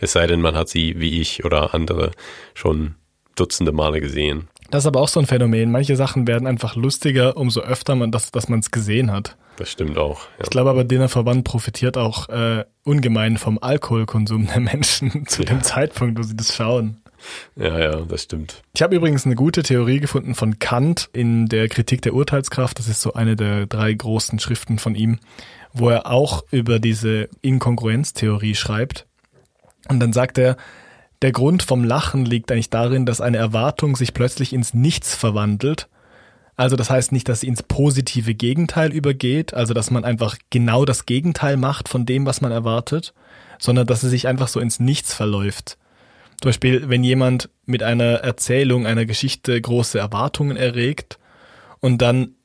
Es sei denn, man hat sie wie ich oder andere schon dutzende Male gesehen. Das ist aber auch so ein Phänomen. Manche Sachen werden einfach lustiger, umso öfter man das, dass man es gesehen hat. Das stimmt auch. Ja. Ich glaube aber, der Verband profitiert auch äh, ungemein vom Alkoholkonsum der Menschen *laughs* zu ja. dem Zeitpunkt, wo sie das schauen. Ja, ja, das stimmt. Ich habe übrigens eine gute Theorie gefunden von Kant in der Kritik der Urteilskraft. Das ist so eine der drei großen Schriften von ihm, wo er auch über diese Inkongruenztheorie schreibt. Und dann sagt er, der Grund vom Lachen liegt eigentlich darin, dass eine Erwartung sich plötzlich ins Nichts verwandelt. Also das heißt nicht, dass sie ins positive Gegenteil übergeht, also dass man einfach genau das Gegenteil macht von dem, was man erwartet, sondern dass sie sich einfach so ins Nichts verläuft. Zum Beispiel, wenn jemand mit einer Erzählung, einer Geschichte große Erwartungen erregt und dann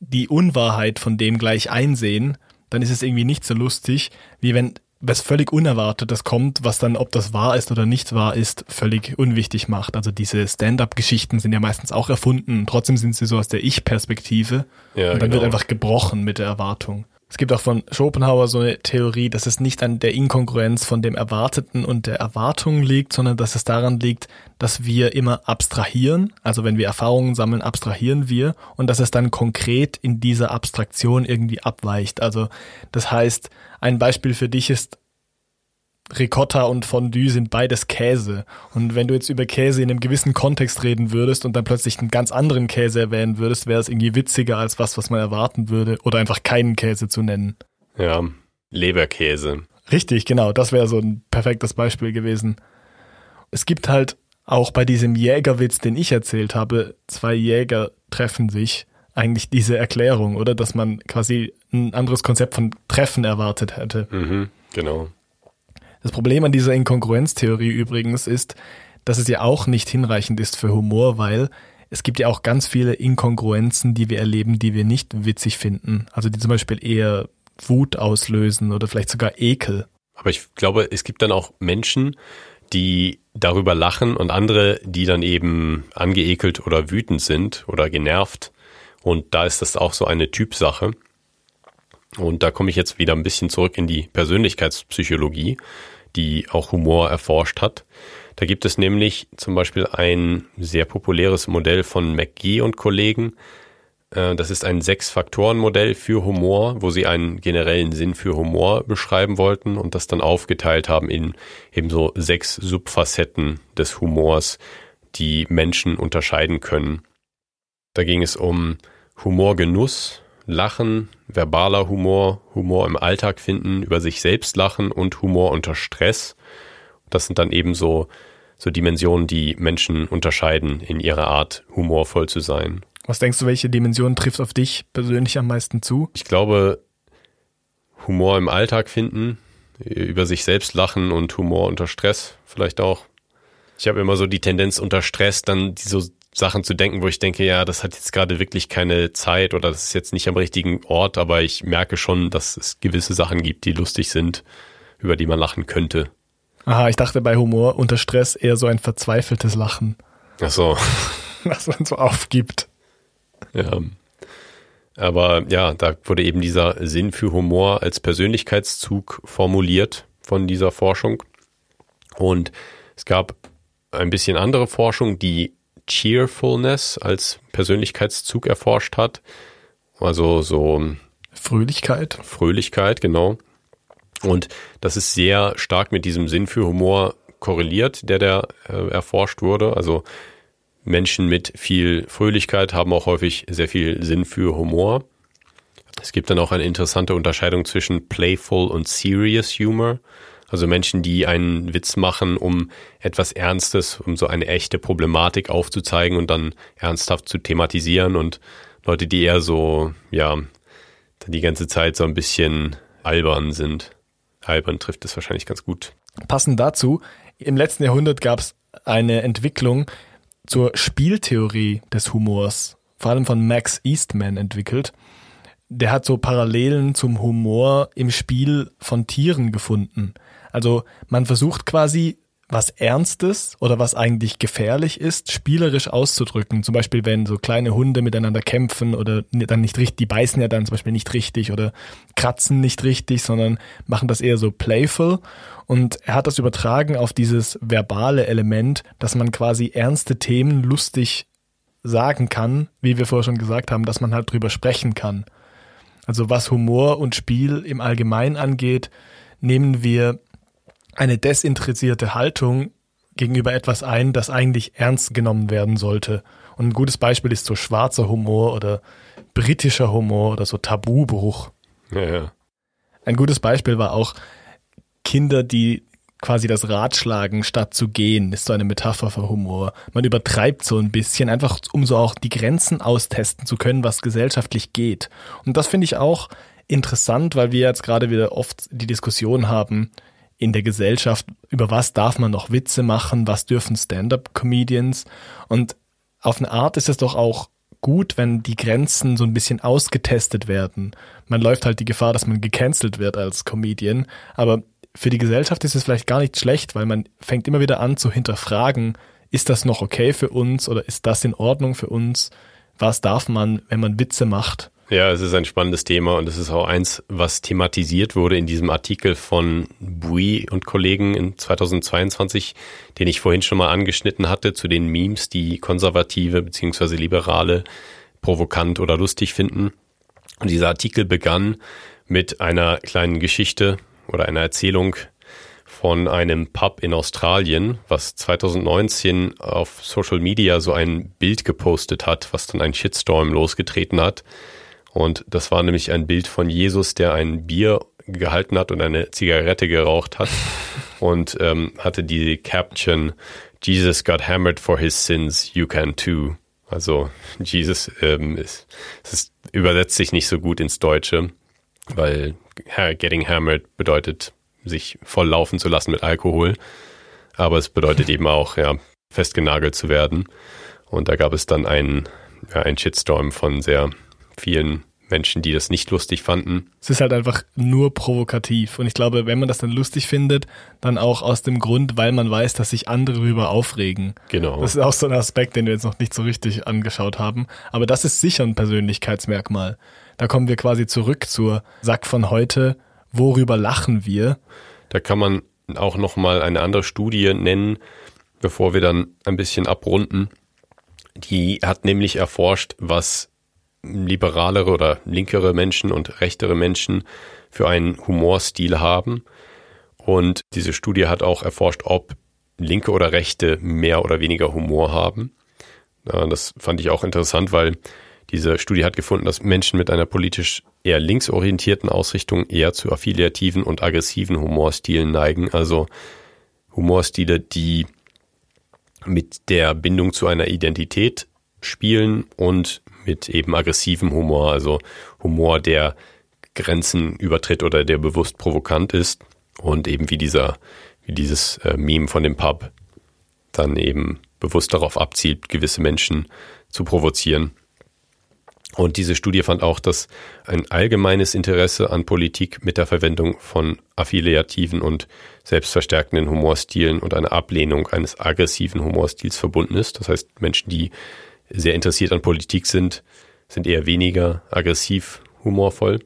die Unwahrheit von dem gleich einsehen, dann ist es irgendwie nicht so lustig, wie wenn was völlig Unerwartetes kommt, was dann, ob das wahr ist oder nicht wahr ist, völlig unwichtig macht. Also diese Stand-up-Geschichten sind ja meistens auch erfunden, trotzdem sind sie so aus der Ich-Perspektive. Ja, und dann genau. wird einfach gebrochen mit der Erwartung. Es gibt auch von Schopenhauer so eine Theorie, dass es nicht an der Inkongruenz von dem Erwarteten und der Erwartung liegt, sondern dass es daran liegt, dass wir immer abstrahieren. Also wenn wir Erfahrungen sammeln, abstrahieren wir und dass es dann konkret in dieser Abstraktion irgendwie abweicht. Also das heißt, ein Beispiel für dich ist, Ricotta und Fondue sind beides Käse. Und wenn du jetzt über Käse in einem gewissen Kontext reden würdest und dann plötzlich einen ganz anderen Käse erwähnen würdest, wäre es irgendwie witziger als was, was man erwarten würde. Oder einfach keinen Käse zu nennen. Ja, Leberkäse. Richtig, genau. Das wäre so ein perfektes Beispiel gewesen. Es gibt halt auch bei diesem Jägerwitz, den ich erzählt habe, zwei Jäger treffen sich eigentlich diese Erklärung, oder? Dass man quasi ein anderes Konzept von Treffen erwartet hätte. Mhm, genau. Das Problem an dieser Inkongruenztheorie übrigens ist, dass es ja auch nicht hinreichend ist für Humor, weil es gibt ja auch ganz viele Inkongruenzen, die wir erleben, die wir nicht witzig finden. Also die zum Beispiel eher Wut auslösen oder vielleicht sogar Ekel. Aber ich glaube, es gibt dann auch Menschen, die darüber lachen und andere, die dann eben angeekelt oder wütend sind oder genervt. Und da ist das auch so eine Typsache. Und da komme ich jetzt wieder ein bisschen zurück in die Persönlichkeitspsychologie, die auch Humor erforscht hat. Da gibt es nämlich zum Beispiel ein sehr populäres Modell von McGee und Kollegen. Äh, das ist ein Sechs-Faktoren-Modell für Humor, wo sie einen generellen Sinn für Humor beschreiben wollten und das dann aufgeteilt haben in eben so sechs Subfacetten des Humors, die Menschen unterscheiden können. Da ging es um Humorgenuss, Lachen, verbaler Humor, Humor im Alltag finden, über sich selbst lachen und Humor unter Stress. Das sind dann eben so, so Dimensionen, die Menschen unterscheiden in ihrer Art, humorvoll zu sein. Was denkst du, welche Dimension trifft auf dich persönlich am meisten zu? Ich glaube, Humor im Alltag finden, über sich selbst lachen und Humor unter Stress vielleicht auch. Ich habe immer so die Tendenz unter Stress dann so Sachen zu denken, wo ich denke, ja, das hat jetzt gerade wirklich keine Zeit oder das ist jetzt nicht am richtigen Ort, aber ich merke schon, dass es gewisse Sachen gibt, die lustig sind, über die man lachen könnte. Aha, ich dachte bei Humor unter Stress eher so ein verzweifeltes Lachen. Ach so. *laughs* Was man so aufgibt. Ja. Aber ja, da wurde eben dieser Sinn für Humor als Persönlichkeitszug formuliert von dieser Forschung. Und es gab ein bisschen andere Forschung, die Cheerfulness als Persönlichkeitszug erforscht hat. Also so Fröhlichkeit. Fröhlichkeit, genau. Und das ist sehr stark mit diesem Sinn für Humor korreliert, der da äh, erforscht wurde. Also Menschen mit viel Fröhlichkeit haben auch häufig sehr viel Sinn für Humor. Es gibt dann auch eine interessante Unterscheidung zwischen playful und serious humor. Also Menschen, die einen Witz machen, um etwas Ernstes, um so eine echte Problematik aufzuzeigen und dann ernsthaft zu thematisieren und Leute, die eher so, ja, die ganze Zeit so ein bisschen albern sind. Albern trifft es wahrscheinlich ganz gut. Passend dazu, im letzten Jahrhundert gab es eine Entwicklung zur Spieltheorie des Humors, vor allem von Max Eastman entwickelt. Der hat so Parallelen zum Humor im Spiel von Tieren gefunden. Also man versucht quasi was Ernstes oder was eigentlich gefährlich ist, spielerisch auszudrücken. Zum Beispiel, wenn so kleine Hunde miteinander kämpfen oder dann nicht richtig, die beißen ja dann zum Beispiel nicht richtig oder kratzen nicht richtig, sondern machen das eher so playful. Und er hat das übertragen auf dieses verbale Element, dass man quasi ernste Themen lustig sagen kann, wie wir vorher schon gesagt haben, dass man halt drüber sprechen kann. Also was Humor und Spiel im Allgemeinen angeht, nehmen wir eine desinteressierte Haltung gegenüber etwas ein, das eigentlich ernst genommen werden sollte. Und ein gutes Beispiel ist so schwarzer Humor oder britischer Humor oder so Tabubruch. Ja, ja. Ein gutes Beispiel war auch Kinder, die quasi das Ratschlagen statt zu gehen, ist so eine Metapher für Humor. Man übertreibt so ein bisschen, einfach um so auch die Grenzen austesten zu können, was gesellschaftlich geht. Und das finde ich auch interessant, weil wir jetzt gerade wieder oft die Diskussion haben, in der Gesellschaft, über was darf man noch Witze machen, was dürfen Stand-up-Comedians. Und auf eine Art ist es doch auch gut, wenn die Grenzen so ein bisschen ausgetestet werden. Man läuft halt die Gefahr, dass man gecancelt wird als Comedian, aber für die Gesellschaft ist es vielleicht gar nicht schlecht, weil man fängt immer wieder an zu hinterfragen, ist das noch okay für uns oder ist das in Ordnung für uns? Was darf man, wenn man Witze macht? Ja, es ist ein spannendes Thema und es ist auch eins, was thematisiert wurde in diesem Artikel von Bui und Kollegen in 2022, den ich vorhin schon mal angeschnitten hatte, zu den Memes, die konservative bzw. liberale provokant oder lustig finden. Und dieser Artikel begann mit einer kleinen Geschichte oder einer Erzählung von einem Pub in Australien, was 2019 auf Social Media so ein Bild gepostet hat, was dann einen Shitstorm losgetreten hat und das war nämlich ein Bild von Jesus, der ein Bier gehalten hat und eine Zigarette geraucht hat *laughs* und ähm, hatte die Caption Jesus got hammered for his sins, you can too. Also Jesus ähm, ist, ist, übersetzt sich nicht so gut ins Deutsche, weil getting hammered bedeutet, sich voll laufen zu lassen mit Alkohol. Aber es bedeutet eben auch, ja, festgenagelt zu werden. Und da gab es dann einen, ja, einen Shitstorm von sehr vielen Menschen, die das nicht lustig fanden. Es ist halt einfach nur provokativ. Und ich glaube, wenn man das dann lustig findet, dann auch aus dem Grund, weil man weiß, dass sich andere darüber aufregen. Genau. Das ist auch so ein Aspekt, den wir jetzt noch nicht so richtig angeschaut haben. Aber das ist sicher ein Persönlichkeitsmerkmal. Da kommen wir quasi zurück zur Sack von heute. Worüber lachen wir? Da kann man auch nochmal eine andere Studie nennen, bevor wir dann ein bisschen abrunden. Die hat nämlich erforscht, was liberalere oder linkere Menschen und rechtere Menschen für einen Humorstil haben. Und diese Studie hat auch erforscht, ob linke oder rechte mehr oder weniger Humor haben. Das fand ich auch interessant, weil diese Studie hat gefunden, dass Menschen mit einer politisch eher linksorientierten Ausrichtung eher zu affiliativen und aggressiven Humorstilen neigen. Also Humorstile, die mit der Bindung zu einer Identität spielen und mit eben aggressivem Humor, also Humor, der Grenzen übertritt oder der bewusst provokant ist und eben wie dieser, wie dieses äh, Meme von dem Pub dann eben bewusst darauf abzielt, gewisse Menschen zu provozieren. Und diese Studie fand auch, dass ein allgemeines Interesse an Politik mit der Verwendung von affiliativen und selbstverstärkenden Humorstilen und eine Ablehnung eines aggressiven Humorstils verbunden ist. Das heißt, Menschen, die sehr interessiert an Politik sind, sind eher weniger aggressiv humorvoll.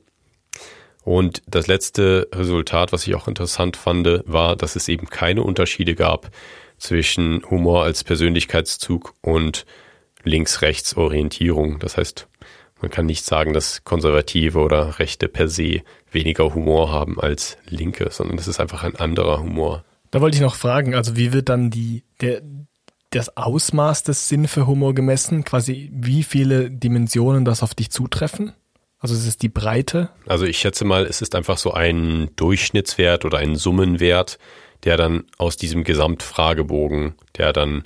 Und das letzte Resultat, was ich auch interessant fand, war, dass es eben keine Unterschiede gab zwischen Humor als Persönlichkeitszug und Links-Rechts-Orientierung. Das heißt, man kann nicht sagen, dass Konservative oder Rechte per se weniger Humor haben als Linke, sondern es ist einfach ein anderer Humor. Da wollte ich noch fragen, also wie wird dann die, der, das Ausmaß des Sinn für Humor gemessen? Quasi wie viele Dimensionen das auf dich zutreffen? Also es ist die Breite? Also ich schätze mal, es ist einfach so ein Durchschnittswert oder ein Summenwert, der dann aus diesem Gesamtfragebogen, der dann,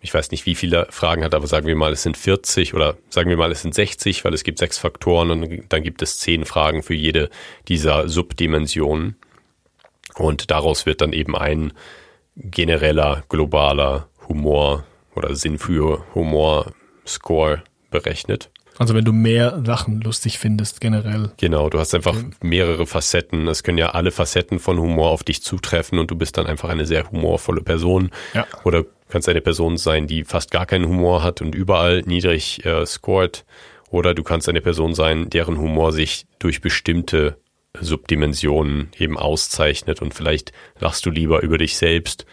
ich weiß nicht, wie viele Fragen hat, aber sagen wir mal, es sind 40 oder sagen wir mal, es sind 60, weil es gibt sechs Faktoren und dann gibt es zehn Fragen für jede dieser Subdimensionen. Und daraus wird dann eben ein genereller, globaler Humor oder Sinn für Humor Score berechnet. Also wenn du mehr Sachen lustig findest generell. Genau, du hast einfach mehrere Facetten. Es können ja alle Facetten von Humor auf dich zutreffen und du bist dann einfach eine sehr humorvolle Person. Ja. Oder kannst eine Person sein, die fast gar keinen Humor hat und überall niedrig äh, scoret. Oder du kannst eine Person sein, deren Humor sich durch bestimmte Subdimensionen eben auszeichnet und vielleicht lachst du lieber über dich selbst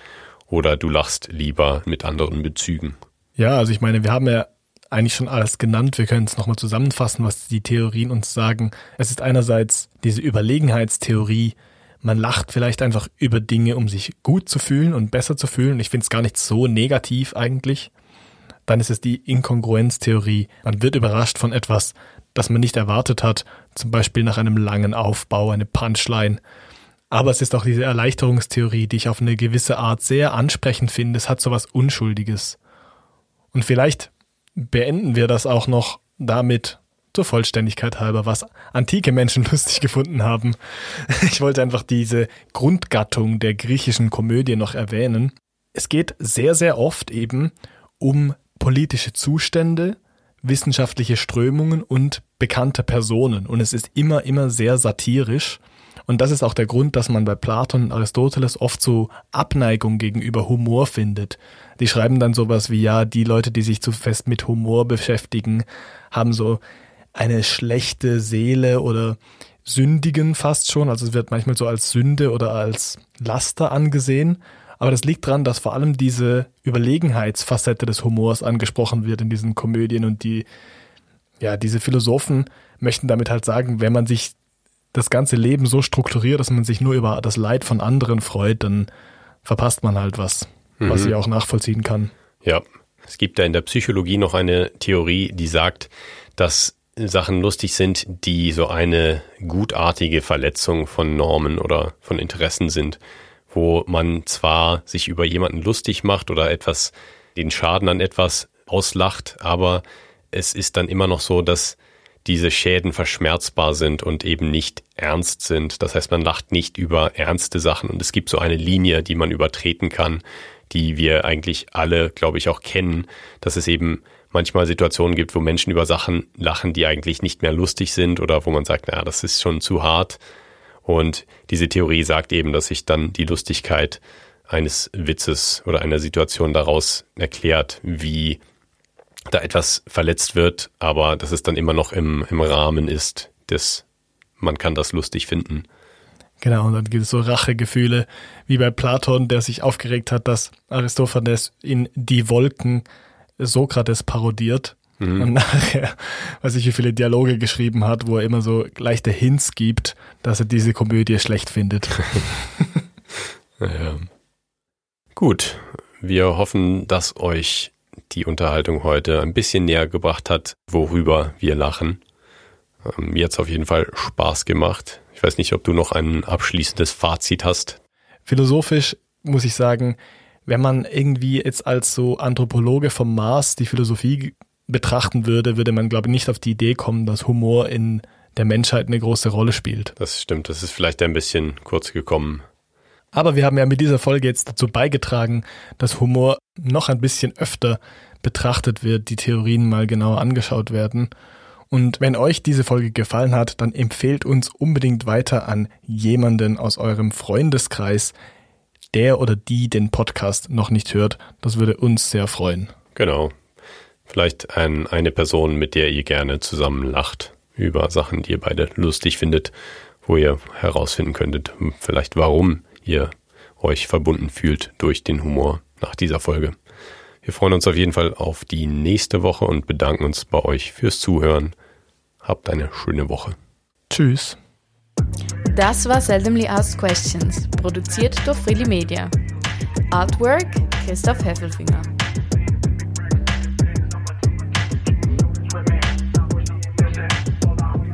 oder du lachst lieber mit anderen Bezügen. Ja, also ich meine, wir haben ja eigentlich schon alles genannt. Wir können es nochmal zusammenfassen, was die Theorien uns sagen. Es ist einerseits diese Überlegenheitstheorie. Man lacht vielleicht einfach über Dinge, um sich gut zu fühlen und besser zu fühlen. Ich finde es gar nicht so negativ eigentlich. Dann ist es die Inkongruenztheorie. Man wird überrascht von etwas, das man nicht erwartet hat. Zum Beispiel nach einem langen Aufbau, eine Punchline. Aber es ist auch diese Erleichterungstheorie, die ich auf eine gewisse Art sehr ansprechend finde. Es hat so was Unschuldiges. Und vielleicht beenden wir das auch noch damit zur Vollständigkeit halber, was antike Menschen *laughs* lustig gefunden haben. Ich wollte einfach diese Grundgattung der griechischen Komödie noch erwähnen. Es geht sehr, sehr oft eben um politische Zustände, wissenschaftliche Strömungen und bekannte Personen. Und es ist immer, immer sehr satirisch. Und das ist auch der Grund, dass man bei Platon und Aristoteles oft so Abneigung gegenüber Humor findet. Die schreiben dann sowas wie, ja, die Leute, die sich zu fest mit Humor beschäftigen, haben so eine schlechte Seele oder sündigen fast schon. Also es wird manchmal so als Sünde oder als Laster angesehen. Aber das liegt daran, dass vor allem diese Überlegenheitsfacette des Humors angesprochen wird in diesen Komödien und die, ja, diese Philosophen möchten damit halt sagen, wenn man sich das ganze Leben so strukturiert, dass man sich nur über das Leid von anderen freut, dann verpasst man halt was, mhm. was ich auch nachvollziehen kann. Ja, es gibt da in der Psychologie noch eine Theorie, die sagt, dass Sachen lustig sind, die so eine gutartige Verletzung von Normen oder von Interessen sind, wo man zwar sich über jemanden lustig macht oder etwas, den Schaden an etwas auslacht, aber es ist dann immer noch so, dass diese Schäden verschmerzbar sind und eben nicht ernst sind. Das heißt, man lacht nicht über ernste Sachen und es gibt so eine Linie, die man übertreten kann, die wir eigentlich alle, glaube ich, auch kennen, dass es eben manchmal Situationen gibt, wo Menschen über Sachen lachen, die eigentlich nicht mehr lustig sind oder wo man sagt, na, das ist schon zu hart. Und diese Theorie sagt eben, dass sich dann die Lustigkeit eines Witzes oder einer Situation daraus erklärt, wie da etwas verletzt wird, aber dass es dann immer noch im, im Rahmen ist, des, man kann das lustig finden. Genau, und dann gibt es so Rachegefühle, wie bei Platon, der sich aufgeregt hat, dass Aristophanes in Die Wolken Sokrates parodiert. Mhm. Und nachher, weiß ich, wie viele Dialoge geschrieben hat, wo er immer so leichte Hints gibt, dass er diese Komödie schlecht findet. *laughs* ja. Gut, wir hoffen, dass euch die Unterhaltung heute ein bisschen näher gebracht hat, worüber wir lachen. Ähm, mir hat es auf jeden Fall Spaß gemacht. Ich weiß nicht, ob du noch ein abschließendes Fazit hast. Philosophisch muss ich sagen, wenn man irgendwie jetzt als so Anthropologe vom Mars die Philosophie betrachten würde, würde man, glaube ich, nicht auf die Idee kommen, dass Humor in der Menschheit eine große Rolle spielt. Das stimmt, das ist vielleicht ein bisschen kurz gekommen. Aber wir haben ja mit dieser Folge jetzt dazu beigetragen, dass Humor noch ein bisschen öfter betrachtet wird, die Theorien mal genauer angeschaut werden. Und wenn euch diese Folge gefallen hat, dann empfehlt uns unbedingt weiter an jemanden aus eurem Freundeskreis, der oder die den Podcast noch nicht hört. Das würde uns sehr freuen. Genau. Vielleicht ein, eine Person, mit der ihr gerne zusammen lacht über Sachen, die ihr beide lustig findet, wo ihr herausfinden könntet, vielleicht warum ihr euch verbunden fühlt durch den Humor nach dieser Folge. Wir freuen uns auf jeden Fall auf die nächste Woche und bedanken uns bei euch fürs Zuhören. Habt eine schöne Woche. Tschüss. Das war Seldomly Asked Questions, produziert durch Freely Media. Artwork Christoph Heffelfinger.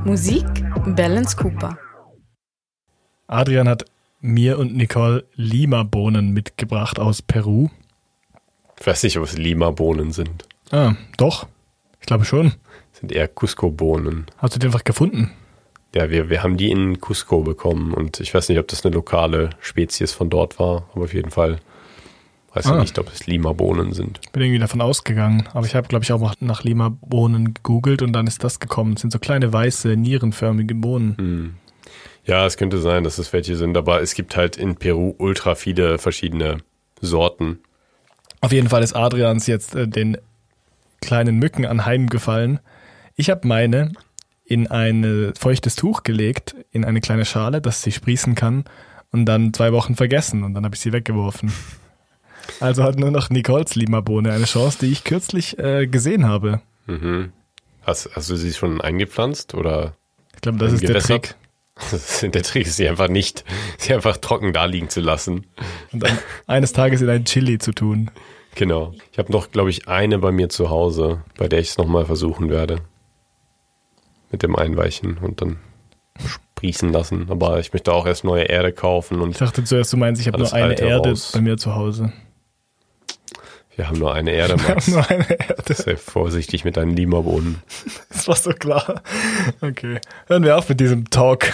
Musik Balance Cooper. Adrian hat mir und Nicole Lima-Bohnen mitgebracht aus Peru. Ich weiß nicht, ob es Lima-Bohnen sind. Ah, doch. Ich glaube schon. Das sind eher Cusco-Bohnen. Hast du die einfach gefunden? Ja, wir, wir haben die in Cusco bekommen und ich weiß nicht, ob das eine lokale Spezies von dort war, aber auf jeden Fall weiß ich Ah. nicht, ob es Lima-Bohnen sind. Bin irgendwie davon ausgegangen. Aber ich habe, glaube ich, auch nach Lima-Bohnen gegoogelt und dann ist das gekommen. Das sind so kleine weiße, nierenförmige Bohnen. Hm. Ja, es könnte sein, dass es welche sind, aber es gibt halt in Peru ultra viele verschiedene Sorten. Auf jeden Fall ist Adrians jetzt äh, den kleinen Mücken anheimgefallen. Ich habe meine in ein feuchtes Tuch gelegt, in eine kleine Schale, dass sie sprießen kann und dann zwei Wochen vergessen und dann habe ich sie weggeworfen. *laughs* Also hat nur noch Nicoles Lima-Bohne eine Chance, die ich kürzlich äh, gesehen habe. Mhm. Hast, hast du sie schon eingepflanzt oder Ich glaube, das ist der? Trick. *laughs* der Trick ist, sie einfach nicht, sie einfach trocken da liegen zu lassen. Und dann eines Tages in ein Chili zu tun. Genau. Ich habe noch, glaube ich, eine bei mir zu Hause, bei der ich es nochmal versuchen werde. Mit dem Einweichen und dann sprießen lassen. Aber ich möchte auch erst neue Erde kaufen Ich und dachte zuerst, du meinst, ich habe nur eine Erde raus. bei mir zu Hause. Wir haben nur eine Erde, Wir haben Max. nur eine Erde. Sei vorsichtig mit deinen Limabohnen. Das war so klar. Okay. Hören wir auf mit diesem Talk.